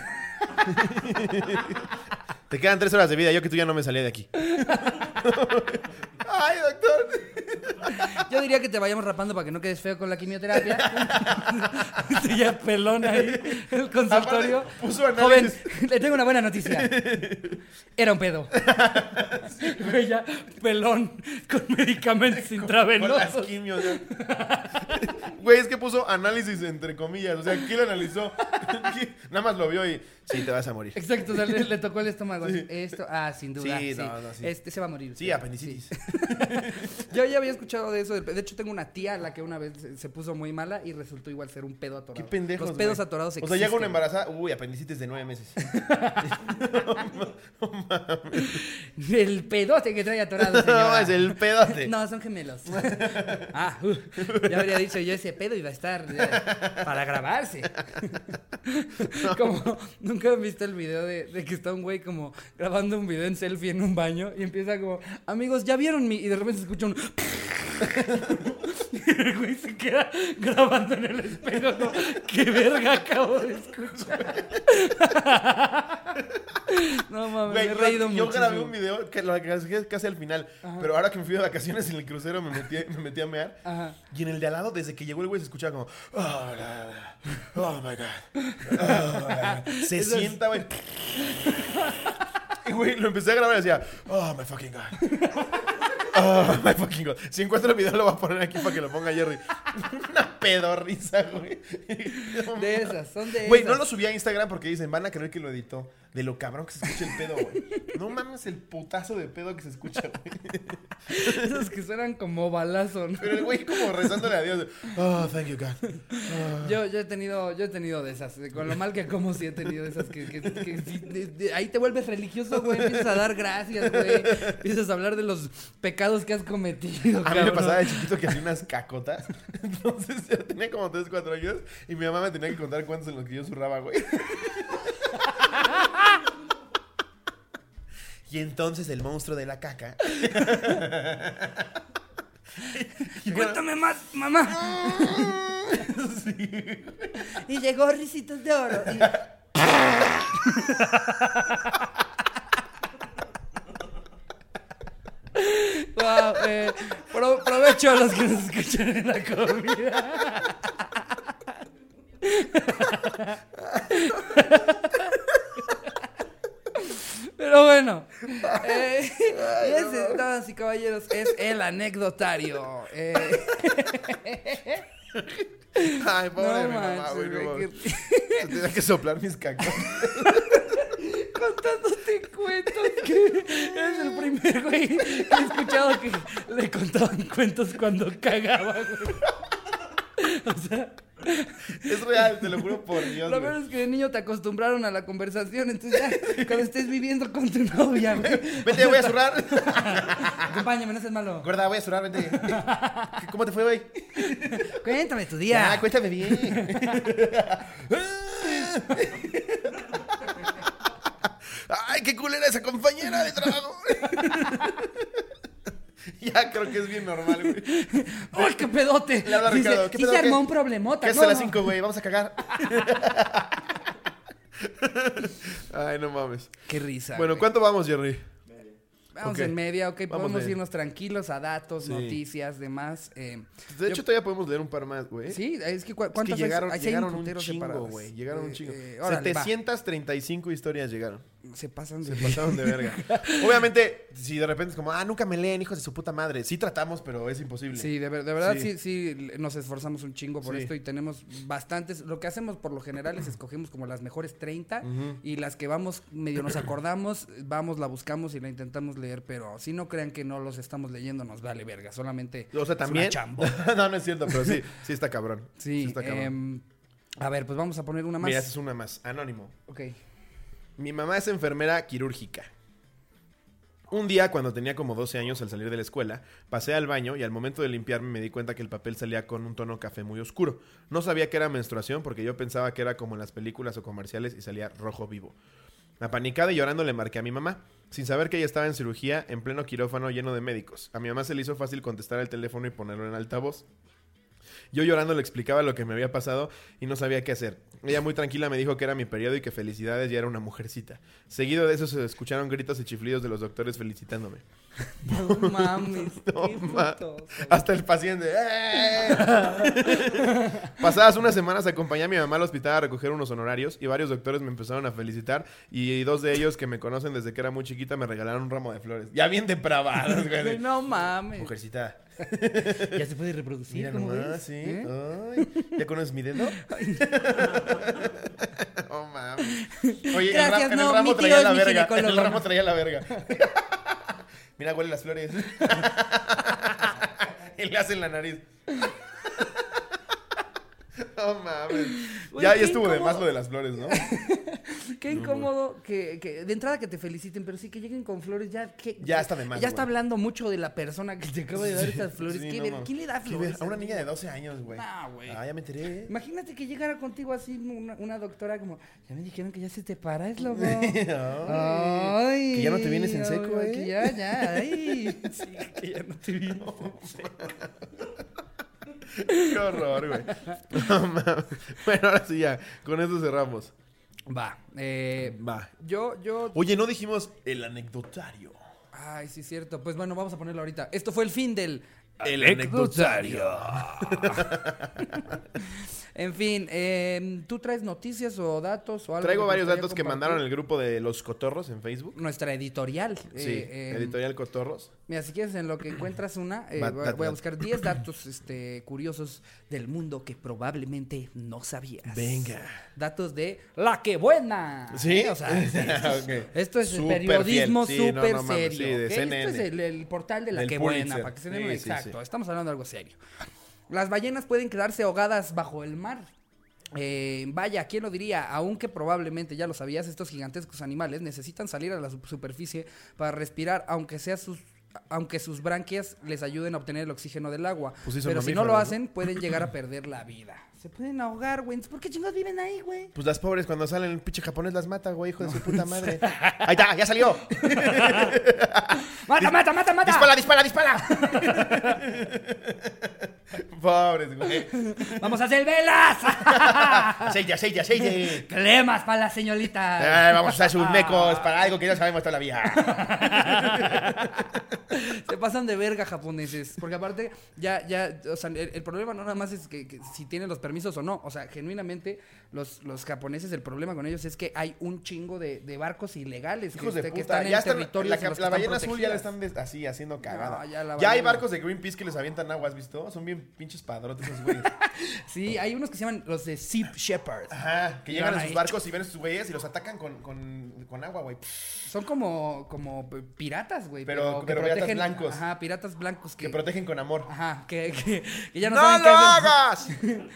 Te quedan tres horas de vida. Yo que tú ya no me salía de aquí. Ay, doctor. Yo diría que te vayamos rapando para que no quedes feo con la quimioterapia. Estoy ya pelón ahí en el consultorio. Aparte, puso Joven, análisis. le tengo una buena noticia. Era un pedo. Güey, ya pelón con medicamentos intravenosos. quimios. Güey, es que puso análisis entre comillas. O sea, ¿quién lo analizó? Nada más lo vio y Sí, te vas a morir. Exacto, o sea, le, le tocó el estómago. Esto, ah, sin duda. Sí, Sí, no, no, sí. Este se va a morir. Sí, apendicitis. Sí. Yo ya había escuchado de eso. De hecho, tengo una tía a la que una vez se- puso muy mala y resultó igual ser un pedo atorado. Qué pendejos, Los pedos atorados O sea, llega una existen. embarazada, uy, apendicitis de nueve meses. El pedote que trae atorado, no, es el pedote. No, son gemelos. ah, uh, ya habría dicho yo ese pedo iba a estar eh, para grabarse. como, nunca han visto el video de, de que está un güey como grabando un video en selfie en un baño y empieza como, amigos, ¿ya vieron mi? Y de repente se escucha un... el güey se queda grabando en el espejo como, ¿qué verga acabo de escuchar? no mames, me he yo- reído yo, mucho. grabé un video que lo dejé casi al final. Pero ahora que me fui de vacaciones en el crucero me metí, me metí a mear. Ajá. Y en el de al lado, desde que llegó el güey, se escuchaba como. Oh, oh my god. Oh, la, la". Se Eso es- sienta, güey. Y güey, lo empecé a grabar y decía, oh my fucking god. Oh my fucking god. Si encuentro el video, lo voy a poner aquí para que lo ponga Jerry. Una pedorrisa, güey. De esas, son de Güey, esas. no lo subí a Instagram porque dicen, van a creer que lo editó. De lo cabrón que se escucha el pedo, güey. No mames el putazo de pedo que se escucha, güey. Esos que suenan como balazo, ¿no? Pero el güey como rezándole a Dios. Oh, thank you, God. Oh. Yo, yo he tenido, yo he tenido de esas, con lo mal que como sí he tenido de esas que, que- que sí, de- de- ahí te vuelves religioso, güey, empiezas a dar gracias, güey, empiezas a hablar de los pecados que has cometido, A mí me pasaba de chiquito que hacía unas cacotas. Entonces yo tenía como 3, 4 años y mi mamá me tenía que contar cuántos en los que yo zurraba, güey. Y entonces el monstruo de la caca. Y Cuéntame más, mamá. Y llegó Risitos de Oro. y- Wow, eh, pro- provecho a los que nos escuchan en la comida. Pero bueno, eh, ese, damas y caballeros, es el anecdotario. Eh, Ay, pobre no mi mamá, güey. no que- Tenía que soplar mis cacotas. Contándote cuentos que eres el primer güey que he escuchado que le contaban cuentos cuando cagaba, güey. O sea, Es real, te lo juro por Dios. lo peor es que de niño te acostumbraron a la conversación, entonces ya cuando estés viviendo con tu novia, güey, Vete, voy a zurrar. acompáñame, no seas malo. Gorda, voy a zurrar, vente. ¿Cómo te fue, güey? Cuéntame tu día. cuéntame bien. Ay, qué culera esa compañera de trabajo. ya creo que es bien normal, güey. ¡Ay, qué pedote! Le habla Dice, Ricardo, ¿qué sí pedo, se qué? armó un problemota. ¿Qué haces no, a las no. 5, güey? Vamos a cagar. Ay, no mames. Qué risa. Bueno, güey. ¿cuánto vamos, Jerry? Vamos en media, ok. Vamos Podemos de- irnos tranquilos a datos, Sí. noticias, demás. eh, De Yo- hecho, todavía podemos leer un par más, güey. Sí, es que cu- Es que ¿cuántas llegaron, llegaron un chingo, güey. Llegaron un Eh, chingo. eh, órale, va. 735 historias llegaron. Se pasan Se de... pasaron de verga. Obviamente, si de repente es como, ah, nunca me leen, hijos de su puta madre. Sí tratamos, pero es imposible. Sí, de, ver- de verdad Sí. sí. nos esforzamos un chingo por Sí. esto y tenemos bastantes. Lo que hacemos por lo general es escogemos como las mejores 30 Ujú. y las que vamos, medio nos acordamos, vamos, la buscamos y la intentamos leer, pero si no crean que no los estamos leyendo, nos vale verga. Solamente O sea, es también. una chamba. no, no es cierto, pero sí, sí está cabrón. Sí, está cabrón. em, a ver, pues vamos a poner una más. Mira, esa es una más. Anónimo. Ok. Mi mamá es enfermera quirúrgica. Un día, cuando tenía como 12 años al salir de la escuela, pasé al baño y al momento de limpiarme me di cuenta que el papel salía con un tono café muy oscuro. No sabía que era menstruación porque yo pensaba que era como en las películas o comerciales y salía rojo vivo. Apanicada y llorando le marqué a mi mamá, sin saber que ella estaba en cirugía en pleno quirófano lleno de médicos. A mi mamá se le hizo fácil contestar el teléfono y ponerlo en altavoz. Yo llorando le explicaba lo que me había pasado y no sabía qué hacer. Ella muy tranquila me dijo que era mi periodo y que felicidades ya era una mujercita. Seguido de eso se escucharon gritos y chiflidos de los doctores felicitándome. No mames, No qué ma- puto. Hasta el paciente. ¡eh! Pasadas unas semanas acompañé a mi mamá al hospital a recoger unos honorarios y varios doctores me empezaron a felicitar y dos de ellos que me conocen desde que era muy chiquita me regalaron un ramo de flores. Ya bien depravados, güey. No mames. Mujercita, ya se puede reproducir, Mira ¿cómo nomás, ves? sí. ¿Eh? Ay, ¿Ya conoces mi dedo? oh, mames. Oye, Gracias, el, ra- no, el ramo traía la verga. En el ramo traía la verga. Mira, huele las flores. y le hacen la nariz. Oh, mames. Güey, ya, ya estuvo de más lo de las flores, ¿no? Qué incómodo que, que de entrada que te feliciten, pero sí que lleguen con flores ya que Ya está de más, Ya está güey. hablando mucho de la persona que te acaba de dar estas flores. Sí, ¿Qué no ver- mames. ¿Quién le da flores? A una niña de 12 años, güey. Ah, güey. Ah, ya me enteré. Imagínate que llegara contigo así una, una doctora como, ya me dijeron que ya se te para, es lobo. Ay. Que ya no te vienes en seco, ¿eh? Que ya, ya, ay. Sí, que ya no te vienes en seco. Qué horror, güey. No mames. Bueno, ahora sí ya. Con eso cerramos. Va, eh, Va. yo, yo... Oye, no dijimos el anecdotario. Ay, sí, cierto. Pues bueno, vamos a ponerlo ahorita. Esto fue el fin del... El anecdotario. En fin, eh, ¿tú traes noticias o datos o algo? Traigo varios datos que mandaron el grupo de los cotorros en Facebook. Nuestra editorial. Sí, eh, eh, editorial Cotorros. Mira, si quieres, en lo que encuentras una, eh, voy, a- voy buscar 10 datos este, curiosos del mundo que probablemente no sabías. Venga. Datos de La Que Buena. ¿Sí? ¿Eh? O sea, sí, esto es- Ok. esto es Súper periodismo fiel. Sí, no, súper no serio. sí. Esto es el, el portal de La Del Que Pulitzer. Buena, para que se den Sí, exacto. Estamos hablando de algo serio. Las ballenas pueden quedarse ahogadas bajo el mar. Eh, vaya, ¿quién lo diría? Aunque probablemente ya lo sabías, estos gigantescos animales necesitan salir a la su- superficie para respirar, aunque sea sus aunque sus branquias les ayuden a obtener el oxígeno del agua. Pues sí Pero si no lo hacen, pueden llegar a perder la vida. Se pueden ahogar, güey. ¿Por qué chingados viven ahí, güey? Pues las pobres cuando salen el pinche japonés las mata, güey, hijo de su puta madre. Ahí está, ya salió. ¡Mata, mata, mata, mata! Dispara, dispara, dispara. pobres, güey. ¡Vamos a hacer velas! Aceite, aceite, aceite. ¡Cremas para las señoritas! Eh, vamos a usar sus mecos para algo que no sabemos todavía. Se pasan de verga japoneses. Porque aparte, ya, ya, o sea, el, el problema no nada más es que, que si tienen los permisos o no. O sea, genuinamente, los, los japoneses, el problema con ellos es que hay un chingo de, de barcos ilegales Hijos que, de que puta. están Ya en están, territorios la, en los que la están ballena azul ya la están así haciendo cagada. No, ya la ya hay barcos de Greenpeace que les avientan agua, ¿has visto? Son bien pinches padrotes esos güeyes. Sí, hay unos que se llaman los de Sea Shepherd. Ajá, que llegan la a sus barcos y ven a sus güeyes y los atacan con, con, con agua, güey. Son como, como piratas, güey. Pero- que pero piratas protegen- blancos. Ajá, piratas blancos que. Que protegen con amor. Ajá, que, que- que ya no, ¡No, saben lo qué hacer. hagas!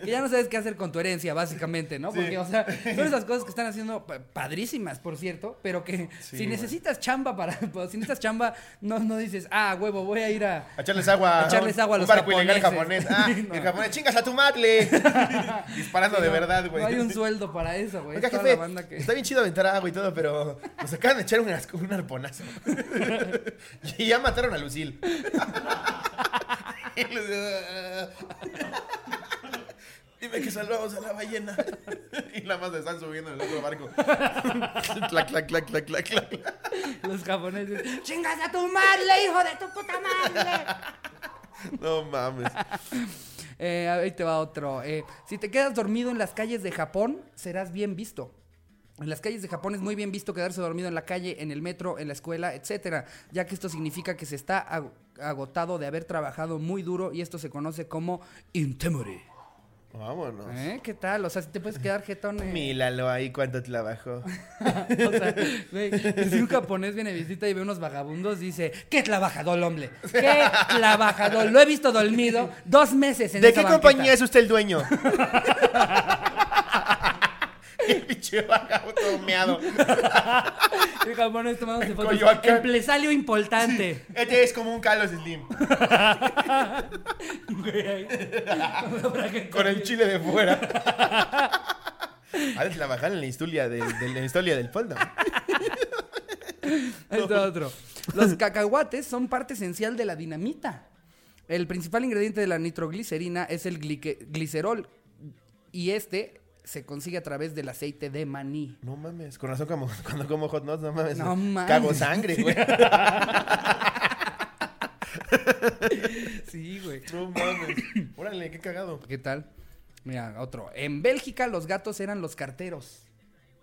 que ya no sabes qué hacer con tu herencia, básicamente, ¿no? Sí. Porque, o sea, son esas cosas que están haciendo pa- padrísimas, por cierto, pero que Sí, si necesitas chamba para, si necesitas chamba, no, no dices, ah, huevo, voy a ir a, A echarles agua. A echarles agua a los barco ilegal japonés. japoneses. Ah, No. el japonés, chingas a tu madre. Disparando de verdad, güey. No hay un sueldo para eso, güey. Oiga, jefe, que- está bien chido aventar agua y todo, pero nos acaban de echar un, arponazo. y ya mataron a Lucil. Dime que salvamos a la ballena. y la más se están subiendo en el otro barco. clac, clac, clac, clac, clac, clac. Los japoneses, chingas a tu madre, hijo de tu puta madre. No mames. Eh, ahí te va otro. Eh, si te quedas dormido en las calles de Japón, serás bien visto. En las calles de Japón es muy bien visto quedarse dormido en la calle, en el metro, en la escuela, etcétera, ya que esto significa que se está ag- agotado de haber trabajado muy duro y esto se conoce como intemore. Vámonos. ¿Eh? ¿Qué tal? O sea, si te puedes quedar jetón. eh, Míralo ahí cuánto trabajó. o sea, güey, si un japonés viene de visita y ve unos vagabundos, dice, ¿qué trabajador, hombre? ¿Qué trabajador? Lo he visto dormido dos meses en ¿De esa qué banqueta". compañía es usted el dueño? Pinche vagabundo todo meado. El tomándose En fotos. Coyoacán. Empresario importante. Este es como un Carlos Slim. Con el chile de fuera. De trabajar en la historia del, de la historia del fondo. Está otro. Los cacahuates son parte esencial de la dinamita. El principal ingrediente de la nitroglicerina es el glicerol. Y este se consigue a través del aceite de maní. No mames, con razón como, cuando como hot nuts, no mames. No mames. Cago sangre, güey. Sí, güey. No mames. Órale, qué cagado. ¿Qué tal? Mira, otro. En Bélgica los gatos eran los carteros.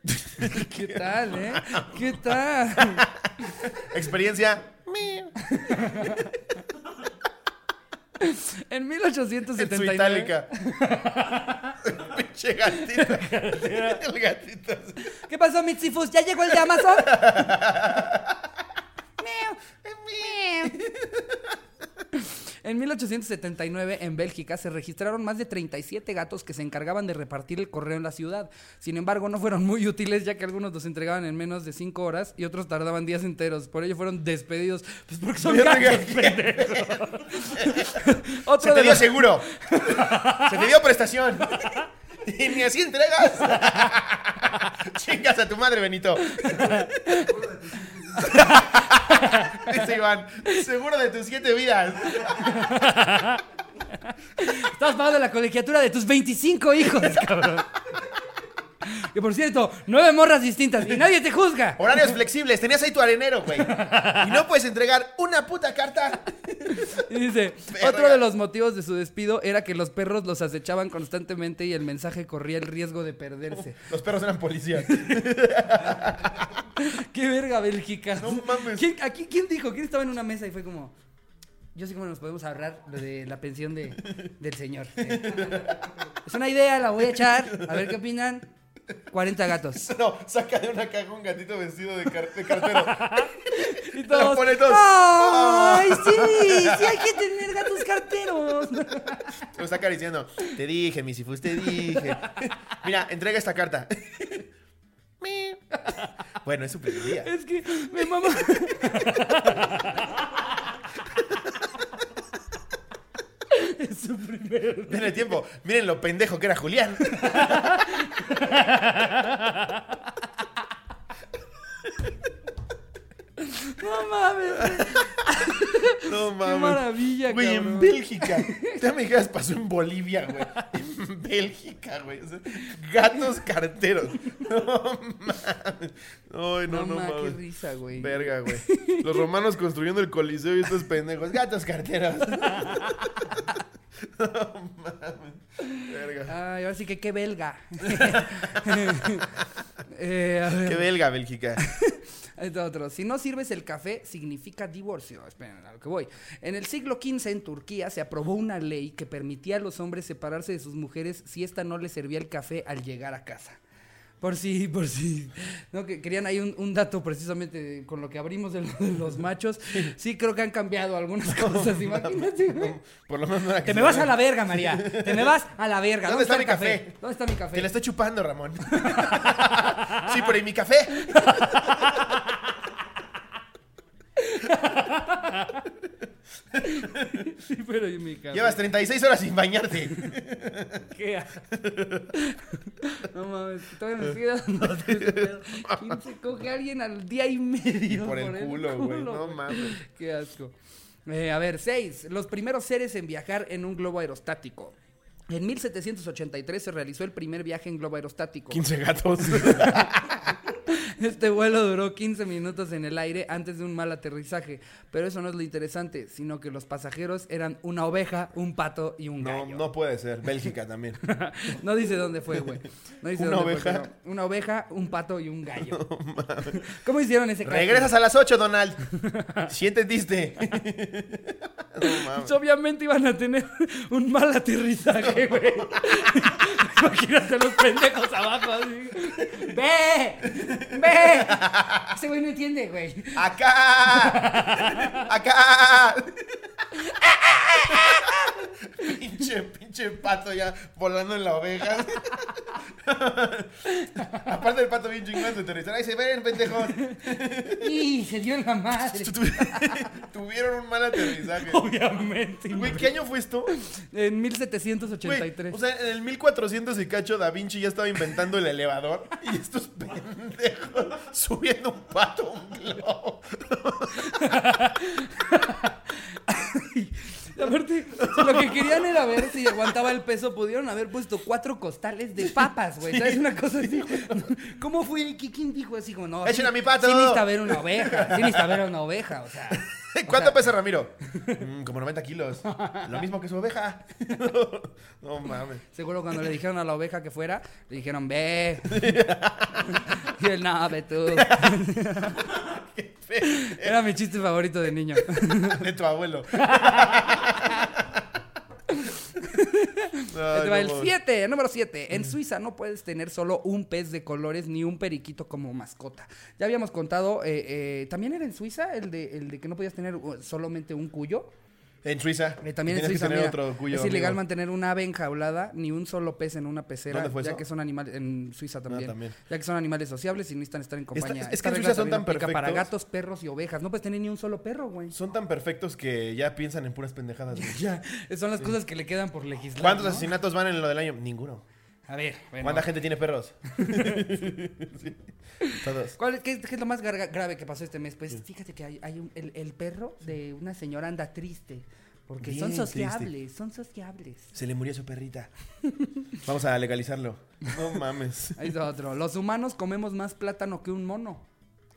¿Qué tal, eh? ¿Qué tal? Experiencia. En En su 1879. itálica. Pinche gatito. El gatito. ¿Qué pasó, Mitsifus? ¿Ya llegó el de Amazon? Miau, miau. En 1879, en Bélgica, se registraron más de 37 gatos que se encargaban de repartir el correo en la ciudad. Sin embargo, no fueron muy útiles, ya que algunos los entregaban en menos de 5 horas y otros tardaban días enteros. Por ello fueron despedidos, pues porque son gatos, pendejos. Se Otro te de dio los- seguro. Se te dio prestación. Y ni así entregas. Chingas a tu madre, Benito. Dice Iván, seguro de tus siete vidas. Estás pagando la colegiatura de tus 25 hijos, cabrón. Que por cierto, nueve morras distintas y nadie te juzga. Horarios flexibles, tenías ahí tu arenero, güey. Y no puedes entregar una puta carta. Y dice, Verga. otro de los motivos de su despido era que los perros los acechaban constantemente y el mensaje corría el riesgo de perderse. Los perros eran policías. ¡Qué verga, Bélgica! No mames. ¿Quién, aquí, ¿Quién dijo? ¿Quién estaba en una mesa y fue como... Yo sé cómo nos podemos ahorrar lo de la pensión de, del señor. Es una idea, la voy a echar. A ver qué opinan. 40 gatos. No, saca de una caja un gatito vestido de, car- de cartero. Y todos, pone todos. ¡Ay, sí! ¡Sí hay que tener gatos carteros! Lo está acariciando. Te dije, Misifus, te dije. Mira, entrega esta carta. Bueno, es su primer día. Es que me mama. Es su primer. Miren el tiempo. Miren lo pendejo que era Julián. No mames. No Qué mames. maravilla, Güey, en cabrón. Bélgica. Ya me dijeras, pasó en Bolivia, güey. En Bélgica, güey. O sea, gatos carteros. No mames. Ay, no, No, no, ma, qué mames. risa, güey. Verga, güey. Los romanos construyendo el coliseo y estos pendejos. Gatos carteros. No mames. Verga. Ay, ahora sí que qué belga. eh. Qué belga, Bélgica. Otro. Si no sirves el café, significa divorcio. Esperen, a lo que voy. En el siglo XV en Turquía se aprobó una ley que permitía a los hombres separarse de sus mujeres si ésta no les servía el café al llegar a casa. Por si, por si. No, que querían ahí un, un dato precisamente con lo que abrimos de, lo- de los machos. Sí, creo que han cambiado algunas cosas. Imagínate, güey. Por lo menos no era que Te me vas a la verga, María. Te me vas a la verga. ¿Dónde está mi café? ¿Dónde está mi café? Te la estoy chupando, Ramón. sí, pero ¿y mi café? Sí, pero. Llevas 36 horas sin bañarte. ¿Qué? No mames, todavía me sigue dando. ¿Quién se coge a alguien al día y medio? Por el culo, güey. No mames. Qué asco. Eh, a ver, seis. Los primeros seres en viajar en un globo aerostático. En 1783 se realizó el primer viaje en globo aerostático. 15 gatos. Este vuelo duró 15 minutos en el aire antes de un mal aterrizaje. Pero eso no es lo interesante, sino que los pasajeros eran una oveja, un pato y un No, gallo. no puede ser. Bélgica también. No dice dónde fue, güey. No dice Una dónde fue, oveja. pero una oveja, un pato y un gallo. ¿Cómo hicieron ese casting? Regresas a las 8, Donald. Si entendiste. no. Pues, obviamente iban a tener un mal aterrizaje, güey. Imagínate los pendejos abajo así. ¡Ve! ¡Ve! Ese güey no entiende, güey. ¡Acá! ¡Acá! pinche, pinche pato ya volando en la oveja. Aparte del pato bien chingón de aterrizar. Ahí se ven, pendejos. ¡Y se dio en la madre! Tu- Tuvieron un mal aterrizaje. Obviamente. Güey, ¿qué año fue esto? En Güey, 1783. o sea, en el 1400 y cacho Da Vinci ya estaba inventando el elevador y estos pendejos subiendo un pato. Aparte, si lo que querían era ver si aguantaba el peso, pudieron haber puesto cuatro costales de papas, güey. ¿Sabes? Una cosa así. ¿Cómo fue? ¿Qué- ¿Quién dijo así? Como, no, Echen a mi pato. Sí necesita ver una oveja. Sí necesita ver una oveja, o sea. ¿Cuánto pesa Ramiro? Mm, como 90 kilos. Lo mismo que su oveja. no mames. Seguro cuando le dijeron a la oveja que fuera, le dijeron, ve. y él, no, ve tú. Era mi chiste favorito de niño. De tu abuelo. El no. 7, número 7. En Suiza no puedes tener solo un pez de colores ni un periquito como mascota. Ya habíamos contado, eh, eh, también era en Suiza el de, el de que no podías tener uh, solamente un cuyo. En Suiza. Eh, también en Suiza que tener mira, otro cuyo, es ilegal mantener una ave enjaulada ni un solo pez en una pecera, ¿Dónde fue ya eso? que son animales en Suiza también, también. ya que son animales sociables y necesitan estar en compañía. es que Esta en Suiza son tan aplica para perfectos. gatos, perros y ovejas. No puedes tener ni un solo perro, güey. Son tan perfectos que ya piensan en puras pendejadas. güey. Ya, son las cosas que le quedan por legislar. ¿Cuántos ¿no? asesinatos van en lo del año? Ninguno. A ver, bueno. ¿Cuánta gente tiene perros? Sí. Todos. ¿Cuál- qué, qué es lo más grave que pasó este mes? Pues fíjate que hay, hay un- el, el perro de una señora anda triste. Porque son Bien sociables, son sociables. Se le murió su perrita. Vamos a legalizarlo. No mames. Ahí está otro. Los humanos comemos más plátano que un mono.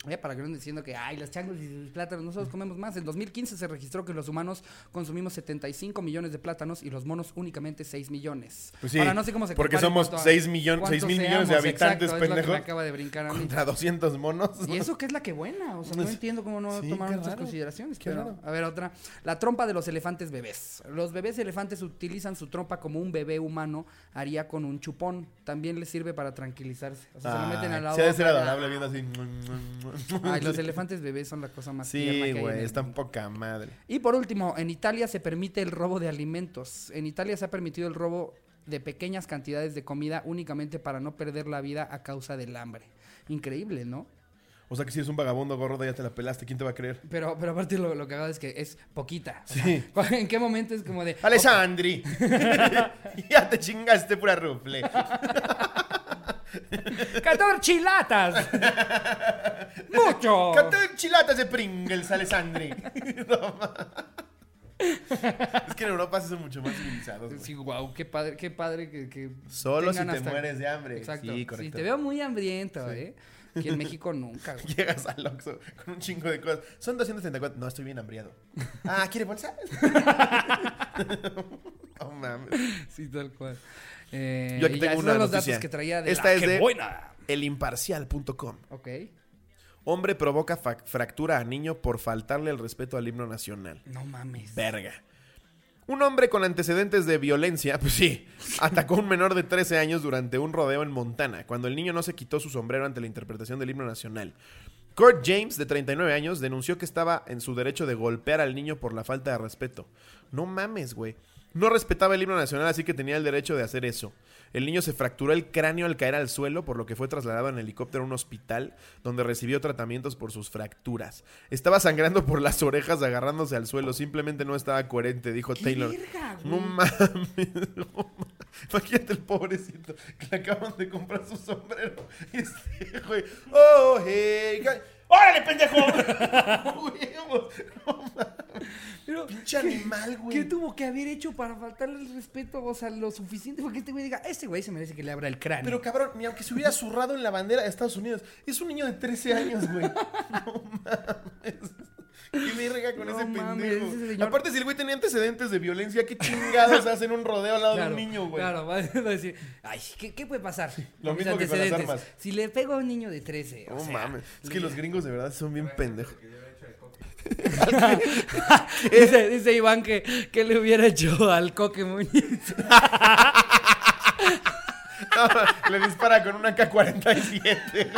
Eh, para que no diciendo que, ay, los changos y sus plátanos, nosotros comemos más. En 2015 se registró que los humanos consumimos 75 millones de plátanos y los monos únicamente 6 millones. Pues sí, Ahora no sé cómo se porque somos cuanto a 6 millon- cuántos 6 mil millones de habitantes, exacto, es lo que pendejo. me acaba de brincar a mí. Contra 200 monos. Y eso que es la que buena, o sea, no Pues, entiendo cómo no sí, tomaron estas consideraciones. pero- raro. A ver, otra. La trompa de los elefantes bebés. Los bebés elefantes utilizan su trompa como un bebé humano haría con un chupón. También les sirve para tranquilizarse. O sea, se lo meten al lado. Se ha de ser adorable viendo así. Ay, los elefantes bebés son la cosa más tierna que Sí, güey, están poca madre. Y por último, en Italia se permite el robo de alimentos. En Italia se ha permitido el robo de pequeñas cantidades de comida únicamente para no perder la vida a causa del hambre. Increíble, ¿no? O sea que si eres un vagabundo gordo ya te la pelaste, ¿quién te va a creer? Pero, pero aparte lo, lo que hago es que es poquita. O sea, Sí. ¿En qué momento es como de... Alessandri, ya te chingaste pura rufle. 14 chilatas. Mucho. Cantó chilatas de Pringles, Alessandri. Es que en Europa sí son mucho más civilizados. Sí, wow, qué padre, qué padre que, que Solo si te hasta- mueres de hambre. Exacto. Sí, correcto. te veo muy hambriento, ¿eh? Aquí en México nunca, güey. Llegas al Oxxo con un chingo de cosas. Son 234. No, estoy bien hambriado. Ah, ¿quiere bolsa? oh, mames. Sí, tal cual. Eh, Yo aquí y ya, tengo una son los noticia. datos que traía de Esta la es ¡Qué de- buena! Elimparcial.com. Ok. Hombre provoca fa- fractura a niño por faltarle el respeto al himno nacional. No mames. Verga. Un hombre con antecedentes de violencia, pues sí, atacó a un menor de 13 años durante un rodeo en Montana, cuando el niño no se quitó su sombrero ante la interpretación del himno nacional. Kurt James, de 39 años, denunció que estaba en su derecho de golpear al niño por la falta de respeto. No mames, güey. No respetaba el himno nacional, así que tenía el derecho de hacer eso. El niño se fracturó el cráneo al caer al suelo, por lo que fue trasladado en helicóptero a un hospital, donde recibió tratamientos por sus fracturas. Estaba sangrando por las orejas agarrándose al suelo, simplemente no estaba coherente, dijo ¡Qué Taylor. verga! No mames. no mames. Imagínate el pobrecito que le acaban de comprar su sombrero. Y este güey. ¡Oh, hey! guy". ¡Órale, pendejo! Huevos. No mames. Pero, Pinche animal, güey. ¿Qué tuvo que haber hecho para faltarle el respeto? O sea, lo suficiente para que este güey diga, este güey se merece que le abra el cráneo. Pero cabrón, ni aunque se hubiera zurrado en la bandera de Estados Unidos. Es un niño de 13 años, güey. No mames. Qué verga con No ese mames, pendejo. ese señor- Aparte, si el güey tenía antecedentes de violencia, ¿qué chingados hacen un rodeo al lado de un niño, güey? Claro, va a decir, ay, ¿qué, qué puede pasar? lo mis mismo que con las armas. Si le pego a un niño de 13, o No sea, mames. Es que le- los gringos de verdad son bien pendejos. dice, dice Iván que, que le hubiera hecho al Coque Muñiz. Le dispara con una K-47.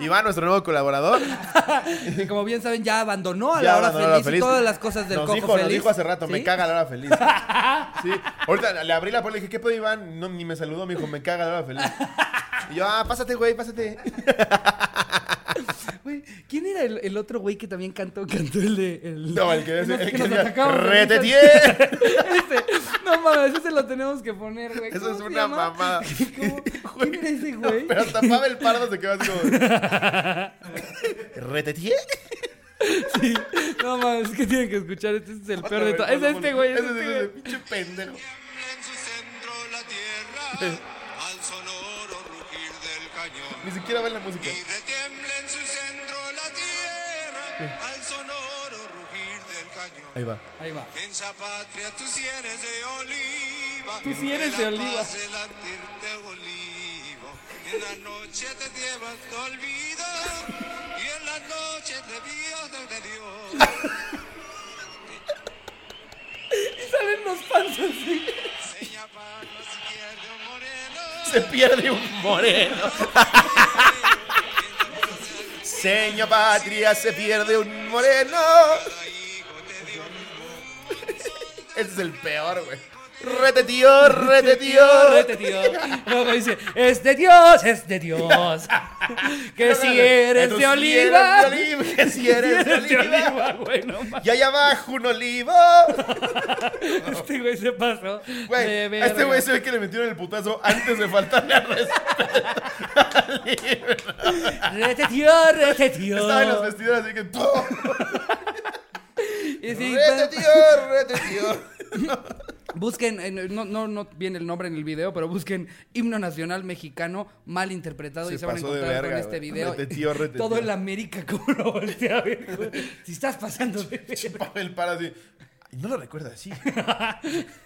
Iván, nuestro nuevo colaborador. Y como bien saben, ya abandonó a Ya la hora feliz, la y todas las cosas del nos Coco dijo, feliz. Nos dijo hace rato, me caga la hora feliz. Sí. Ahorita le abrí la puerta y le dije, ¿qué pedo, Iván? No, ni me saludó, me dijo, me caga la hora feliz. Y yo, ah, pásate, güey, pásate. Güey, ¿quién era el, el otro güey que también cantó? Cantó el de. El, No, el que nos- el que nos decía, atacaba risas. Ese. No mames, ese lo tenemos que poner, güey. Eso ¿Cómo es una mamada. ¿Cómo? ¿Quién era ese güey? Pero tapaba el pardo, se quedó así como... ¿Retetié? Sí. No mames, es que tienen que escuchar. Este es el peor de todo. Es este, güey. Es Ese, este, güey. pinche pendejo. En su centro la tierra al sonoro rugir del cañón. Ni siquiera ve la música. Y retiembla en su centro la tierra al sonoro rugir del cañón. Ahí va. Ahí va. En esa patria tú sí eres de oliva. Tú sí eres de oliva. En la noche te llevas tu olvido. Y en la noche de Dios de Dios. Y salen los fans así. Seña se pierde un moreno. Señor patria, se pierde un moreno. Ese es el peor, güey. Rete tío, rete tío. Rete, tío. Luego dice, es de Dios, es de Dios. Que si eres de oliva. Que si eres de oliva. Y allá abajo un olivo. Este güey se pasó. Güey, a este güey se ve que le metieron el putazo antes de faltarle al respeto. Rete, tío, rete, tío. Estaba en los vestidores así que. Rete, pues, tío, rete, tío. Busquen, en- no, no, no viene el nombre en el video, pero busquen himno nacional mexicano mal interpretado Se y se van a encontrar verga, con este video. Rete, tío, rete, Todo el América como lo voltea a ver. Si estás pasando. El para así. "Ay, No lo recuerda así.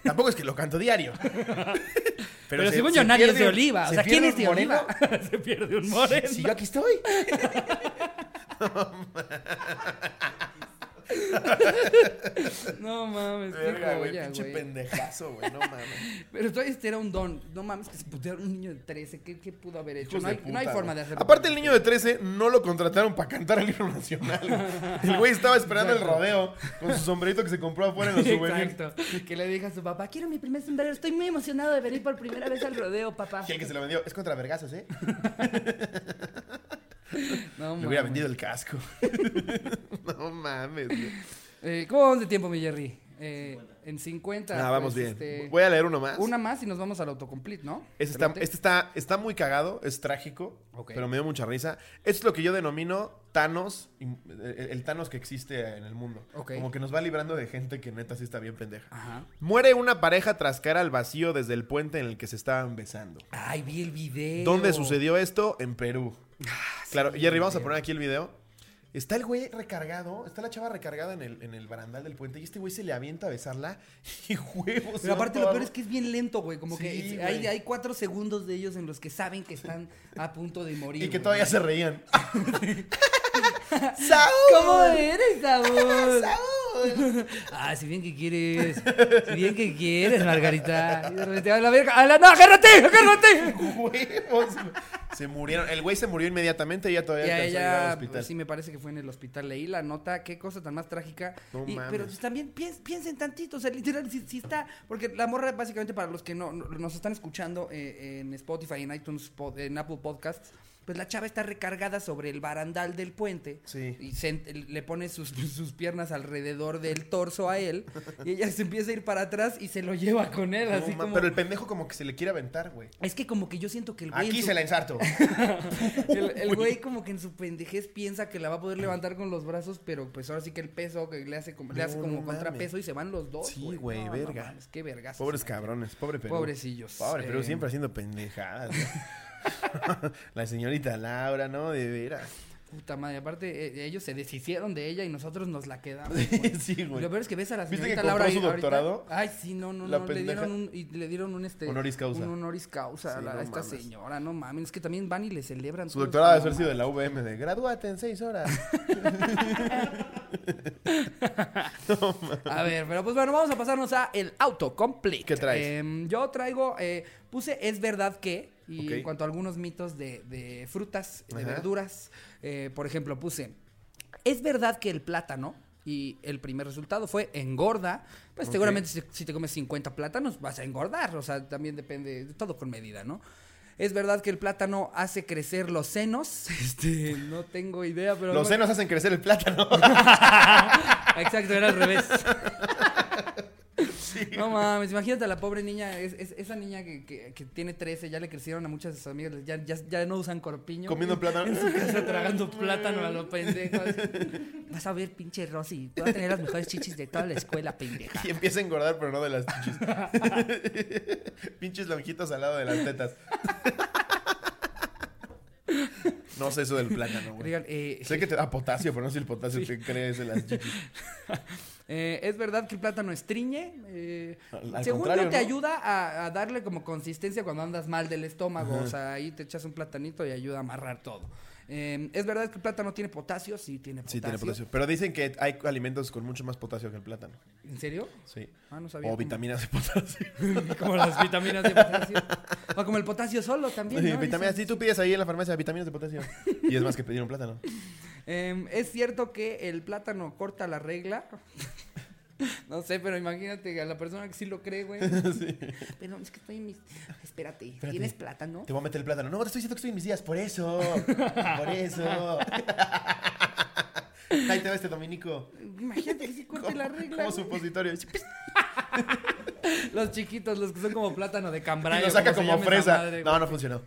Tampoco es que lo canto diario. Pero, se- según se nadie es de Oliva. O se sea, ¿quién es de moreno. Oliva? se pierde un moreno. Si yo aquí estoy. No mames, qué Verga, güey. joya, Pinche güey. pendejazo, güey. No mames. Pero todavía este era un don. No mames, que se putearon un niño de 13. ¿Qué, qué pudo haber hecho? Hijos No hay, de puta, no hay forma güey. de hacerlo. Aparte, el niño de 13 no lo contrataron para cantar el himno nacional. güey. El güey estaba esperando el rodeo con su sombrerito que se compró afuera en los souvenirs. Exacto. Que le diga a su papá, quiero mi primer sombrero. Estoy muy emocionado de venir por primera vez al rodeo, papá. Y el que se lo vendió es contra vergazos, ¿eh? No, Le hubiera vendido el casco. no mames. Eh, ¿Cómo vamos de tiempo, mi Jerry? Eh, en 50. Ah, vamos pues, bien. este, Voy a leer uno más. Una más y nos vamos al autocomplete, ¿no? Este está, este está, está muy cagado, es trágico, pero me dio mucha risa. Esto es lo que yo denomino Thanos, el, Thanos que existe en el mundo. Como que nos va librando de gente que neta sí está bien pendeja. Ajá. Muere una pareja tras caer al vacío desde el puente en el que se estaban besando. Ay, vi el video. ¿Dónde sucedió esto? En Perú. Ah, claro, Jerry, vamos a poner aquí el video. Está el güey recargado, está la chava recargada en el, en el barandal del puente y este güey se le avienta a besarla y huevos. Pero aparte lo peor es que es bien lento, güey. Como Sí, que hay, hay cuatro segundos de ellos en los que saben que están a punto de morir. Y que güey. todavía se reían. ¡Saúl! ¿Cómo eres, Saúl? ¡Saúl! Ah, si bien que quieres. Si bien que quieres, Margarita. Y de repente, a la verga. ¡A la no! ¡Agárrate! ¡Agárrate! huevos. Se murieron. El güey se murió inmediatamente y ella todavía Y a alcanzó a al hospital. pues, sí me parece que fue en el hospital. Leí la nota, qué cosa tan más trágica. No Y- mames. pero pues, también piens- piensen tantito, o sea, literal, si, si está. Porque la morra, básicamente, para los que no, no- nos están escuchando eh, en Spotify, en iTunes, en Apple Podcasts, pues la chava está recargada sobre el barandal del puente. Sí. Y se le pone sus, sus piernas alrededor del torso a él. y ella se empieza a ir para atrás y se lo lleva con él, No, así como. Pero el pendejo como que se le quiere aventar, güey. Es que como que yo siento que el güey. Aquí su- se la ensarto. el, el güey como que en su pendejez piensa que la va a poder levantar con los brazos, pero pues ahora sí que el peso que le hace como, le hace como no contrapeso y se van los dos. Sí, güey, verga. mames, qué vergas. Pobres cabrones, pobre Perú. Pobrecillos. Pobre Perú, Eh, siempre haciendo pendejadas. la señorita Laura, ¿no? De veras. Puta madre, aparte eh, ellos se deshicieron de ella y nosotros nos la quedamos. güey. sí, güey. Lo peor es que ves a la ¿Viste señorita que Laura su ahorita- doctorado? Ay, sí, no, no, La no. Le dieron un, y le dieron un este. Honoris causa. Un honoris causa a, no esta mames. señora, no mames. Es que también van y le celebran. Su doctorado debe haber no sido de la VM de gradúate en seis horas. A ver, pero pues bueno, vamos a pasarnos a el autocomplete. ¿Qué traes? Em, yo traigo, eh, puse es verdad que, y en cuanto a algunos mitos de, de frutas, de Ajá. verduras, eh, por ejemplo, puse, es verdad que el plátano, y el primer resultado fue engorda, pues seguramente si, si te comes 50 plátanos vas a engordar, o sea, también depende, todo con medida, ¿no? Es verdad que el plátano hace crecer los senos. Este, no tengo idea, pero. Los senos hacen crecer el plátano. Exacto, era al revés. No mames, imagínate a la pobre niña, es, es- esa niña que, que- que tiene 13, ya le crecieron a muchas de sus amigas, ya, ya, ya no usan corpiño. Comiendo plátano. En su casa tragando plátano a los pendejos. Vas a ver, pinche Rosy, vas a tener las mejores chichis de toda la escuela, pendeja. Y empieza a engordar, pero no de las chichis. Pinches lonjitos al lado de las tetas. No sé eso del plátano, güey. Eh, Sé que te da potasio, pero no sé si el potasio te crees en las chichis. Eh, es verdad que el plátano estriñe. eh, Al- al según yo, te ¿no? ayuda a, a darle como consistencia cuando andas mal del estómago. O sea, ahí te echas un platanito y ayuda a amarrar todo. Eh, ¿Es verdad que el plátano tiene potasio? Sí, tiene potasio. Sí, tiene potasio. Pero dicen que hay alimentos con mucho más potasio que el plátano. ¿En serio? Sí. Ah, no sabía. O vitaminas de potasio. como las vitaminas de potasio. O como el potasio solo también, Sí, ¿no? vitaminas, sí, tú pides ahí en la farmacia vitaminas de potasio. Y es más que pedir un plátano. Eh, ¿Es cierto que el plátano corta la regla? No sé, pero imagínate a la persona que sí lo cree, güey. Pero es que estoy en mis... Espérate, ¿tienes plátano? Te voy a meter el plátano. No, te estoy diciendo que estoy en mis días. Por eso. Por eso. Ahí te va este dominico. Imagínate que sí corte la regla. Como supositorio. Los chiquitos, los que son como plátano de Y cambray. lo saca como fresa. madre, No, no funcionó.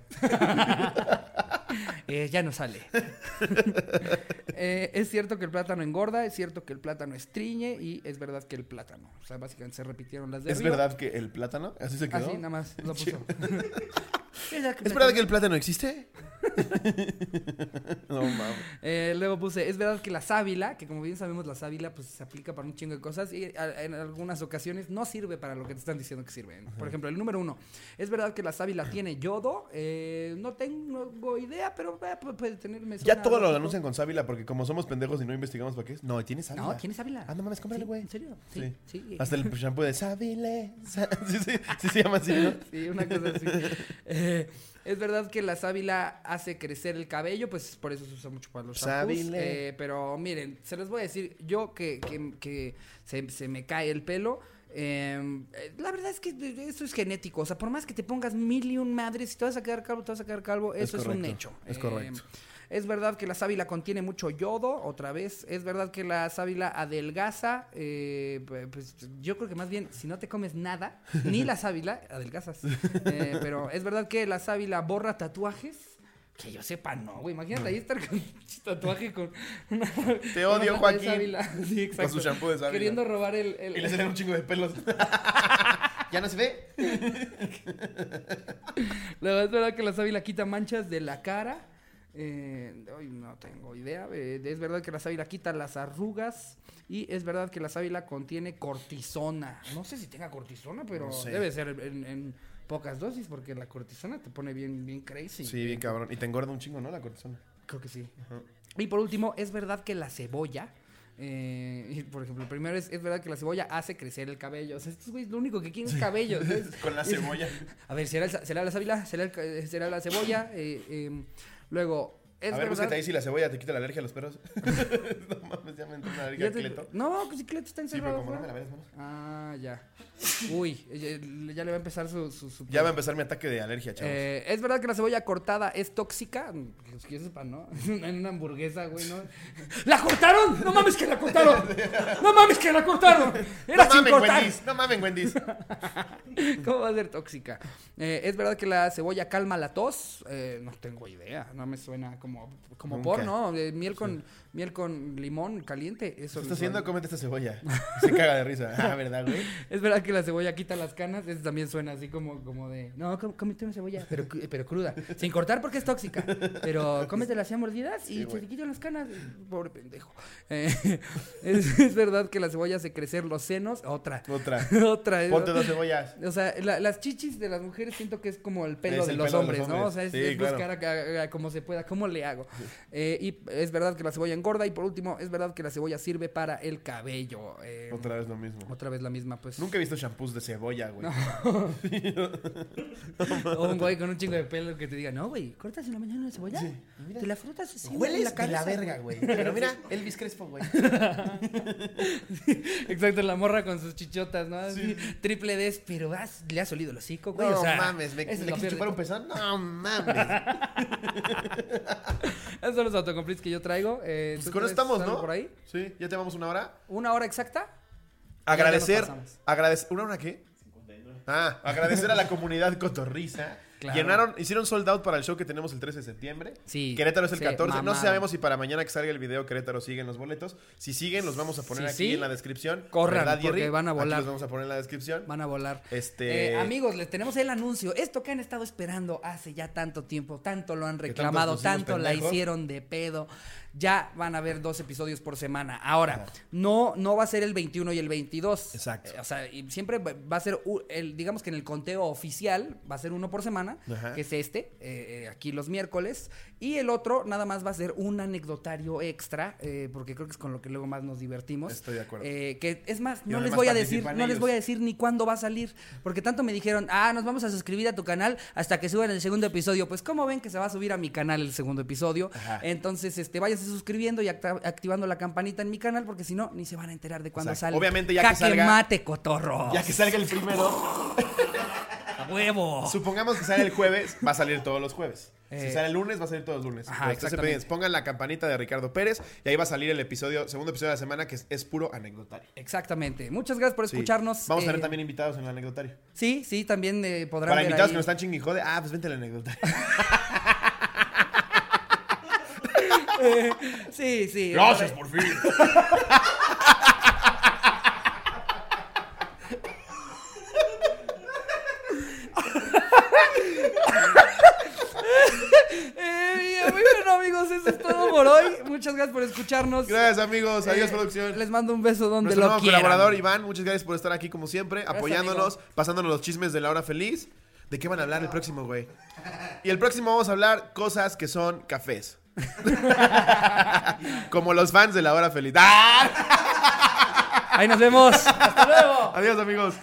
Eh, ya no sale. Eh, es cierto que el plátano engorda, es cierto que el plátano estriñe y es verdad que el plátano. O sea, básicamente se repitieron las de ¿Es arriba. verdad que el plátano? ¿Así se quedó? Así, nada más lo puso. ¿Es verdad que el ¿Es verdad plátano- existe? no mames. Eh, luego puse, es verdad que la sábila, que como bien sabemos la sábila pues se aplica para un chingo de cosas y a- en algunas ocasiones no sirve para lo que te están diciendo que sirve. Por ejemplo, el número uno, es verdad que la sábila tiene yodo, Eh, no tengo idea, pero eh, pu- puede tener... Ya todo lo anuncian con sábila porque como somos pendejos y no investigamos para qué es. No, tiene sábila. No, tiene sábila. Ah, no mames, cómprale, Sí, güey. ¿En serio? Sí, Sí. sí. Hasta el shampoo de sábile. Sí, sí, sí se llama así, ¿no? Sí, una cosa así. Eh, es verdad que la sábila hace crecer el cabello, pues por eso se usa mucho para los shampoos. Eh, pero miren, se los voy a decir, yo que, que, que se, se me cae el pelo. eh, eh, la verdad es que eso es genético. O sea, por más que te pongas mil y un madres, si te vas a quedar calvo, te vas a quedar calvo. Es Eso es, un hecho. es correcto. Es verdad que la sábila contiene mucho yodo, otra vez. Es verdad que la sábila adelgaza. eh, pu- pues yo creo que más bien, si no te comes nada, ni la sábila, adelgazas. Eh, pero es verdad que la sábila borra tatuajes. Que yo sepa, no, güey. Imagínate ahí estar con un tatuaje con una. Te con odio, una Joaquín. de sábila. Sí, exacto. su shampoo de sábila. Queriendo robar el. el- Y le salen un chingo de pelos. ¿Ya no se ve? Luego, es verdad que la sábila quita manchas de la cara. Eh, ay, no tengo idea. Eh, es verdad que la sábila quita las arrugas. Y es verdad que la sábila contiene cortisona. No sé si tenga cortisona, pero No sé. debe ser en, en pocas dosis porque la cortisona te pone bien, bien crazy. Sí, bien cabrón. Y te engorda un chingo, ¿no? La cortisona. Creo que sí. Y por último, es verdad que la cebolla. eh, por ejemplo, primero es, es verdad que la cebolla hace crecer el cabello. O sea, estos güeyes lo único que quieren es cabello. Con la cebolla. A ver, ¿será, el será la sábila? ¿Será, el eh, será la cebolla? Eh, eh, luego, es a ver, verdad... ahí si la cebolla te quita la alergia a los perros. no mames, ya me entró una alergia te- cleto. No, pues si Cleto está Sí, pero encerrado. como no me la afuera. ves, manos. Ah, ya. Uy, ya, ya le va a empezar su... su, su- Ya va a empezar mi ataque de alergia, chavos. Eh, es verdad que la cebolla cortada es tóxica. Los que yo sepa, ¿no? en una hamburguesa, güey, ¿no? ¡La cortaron! ¡No mames que la cortaron! ¡No mames que la cortaron! ¡Era no sin mamen, cortar! Wendy's. No mamen, Wendy's. ¿Cómo va a ser tóxica? Eh, es verdad que la cebolla calma la tos. Eh, no tengo idea. No me suena como, como Nunca. por, ¿no? Eh, miel con miel con limón caliente. Eso ¿Qué le estás suena. haciendo? Cómete esta cebolla. Se caga de risa. Ah, ¿verdad, güey? Es verdad que la cebolla quita las canas. Eso también suena así como, como de. No, cómete una cebolla, pero, pero cruda. Sin cortar porque es tóxica. Pero cómetela así a mordidas y Sí, te quitan las canas. Pobre pendejo. Eh, es, es verdad que la cebolla hace crecer los senos. Otra. Otra. Otra. Ponte dos cebollas. O sea, la- las chichis de las mujeres siento que es como el pelo de el los pelo de hombres, ¿no? O sea, es, Sí, es claro. buscar a- a- a como se pueda, cómo le hago. Eh, y es verdad que la cebolla engorda y por último, es verdad que la cebolla sirve para el cabello. Eh, Otra vez lo mismo. otra vez la misma, pues. Nunca he visto shampoos de cebolla, güey. O un güey con un chingo de pelo que te diga, no, güey, cortas en la mañana la cebolla, te la frotas así. Hueles de la verga, güey. Pero mira, Elvis Crespo, güey. Exacto, la morra con sus chichotas, ¿no? Así, triple D, pero has- le has olido el hocico, güey. No o sea, mames, ¿me, ¿le peor chupar un pezón? No mames. Esos son los autocompletes que yo traigo. Eh, Pues ¿tú con eso estamos, ¿no? por ahí? Sí, ya llevamos una hora. ¿Una hora exacta? Agradecer, agradecer, ¿una hora qué? Ah, agradecer a la comunidad cotorriza. Claro. Llenaron, hicieron sold out para el show que tenemos el 13 de septiembre. Sí, Querétaro es el se 14. No sabemos si para mañana que salga el video Querétaro siguen los boletos. Si siguen, los vamos a poner Sí, aquí sí. en la descripción. Corran, ¿Verdad, porque Jerry? van a Aquí volar. los vamos a poner en la descripción. Van a volar. Este- Eh, amigos, les tenemos el anuncio. Esto que han estado esperando hace ya tanto tiempo, tanto lo han reclamado, tanto la hicieron de pedo. Ya van a haber dos episodios por semana. Ahora, no, no va a ser el 21 y el 22. Exacto. Eh, o sea, y siempre va a ser, el, digamos que en el conteo oficial va a ser uno por semana, Ajá. que es este, eh, eh, aquí los miércoles. Y el otro nada más va a ser un anecdotario extra, eh, porque creo que es con lo que luego más nos divertimos. Estoy de acuerdo. Eh, que es más, no les voy a decir, no les voy a decir ni cuándo va a salir, porque tanto me dijeron, ah, nos vamos a suscribir a tu canal hasta que suban el segundo episodio. Pues, ¿cómo ven que se va a subir a mi canal el segundo episodio? Ajá. Entonces, este, váyanse suscribiendo y activando la campanita en mi canal, porque si no, ni se van a enterar de cuándo sale. Obviamente, ya que salga- mate, cotorro. Ya que salga el primero, A huevo. supongamos que sale el jueves, va a salir todos los jueves. si Eh, sale el lunes, va a salir todos los lunes. ajá. Pongan la campanita de Ricardo Pérez y ahí va a salir el episodio, segundo episodio de la semana, que es, es puro anecdotario. Exactamente. Muchas gracias por Sí. escucharnos. Vamos a tener Eh, también invitados en el anecdotario. Sí, sí, también eh, podrán Para ver invitados ahí. que nos están chingui jode, ah, pues vente al anecdotario. Sí, sí. Gracias, por fin. Eh, bueno, amigos, eso es todo por hoy. Muchas gracias por escucharnos. Gracias, amigos. Adiós, Eh, producción. Les mando un beso donde Nuestro lo nuevo quieran. colaborador, Iván, muchas gracias por estar aquí como siempre, apoyándonos, amigo. pasándonos los chismes de la hora feliz. ¿De qué van a hablar el próximo, güey? Y el próximo vamos a hablar cosas que son cafés. como los fans de la hora feliz. ¡Ah! Ahí nos vemos. Hasta luego. Adiós, amigos.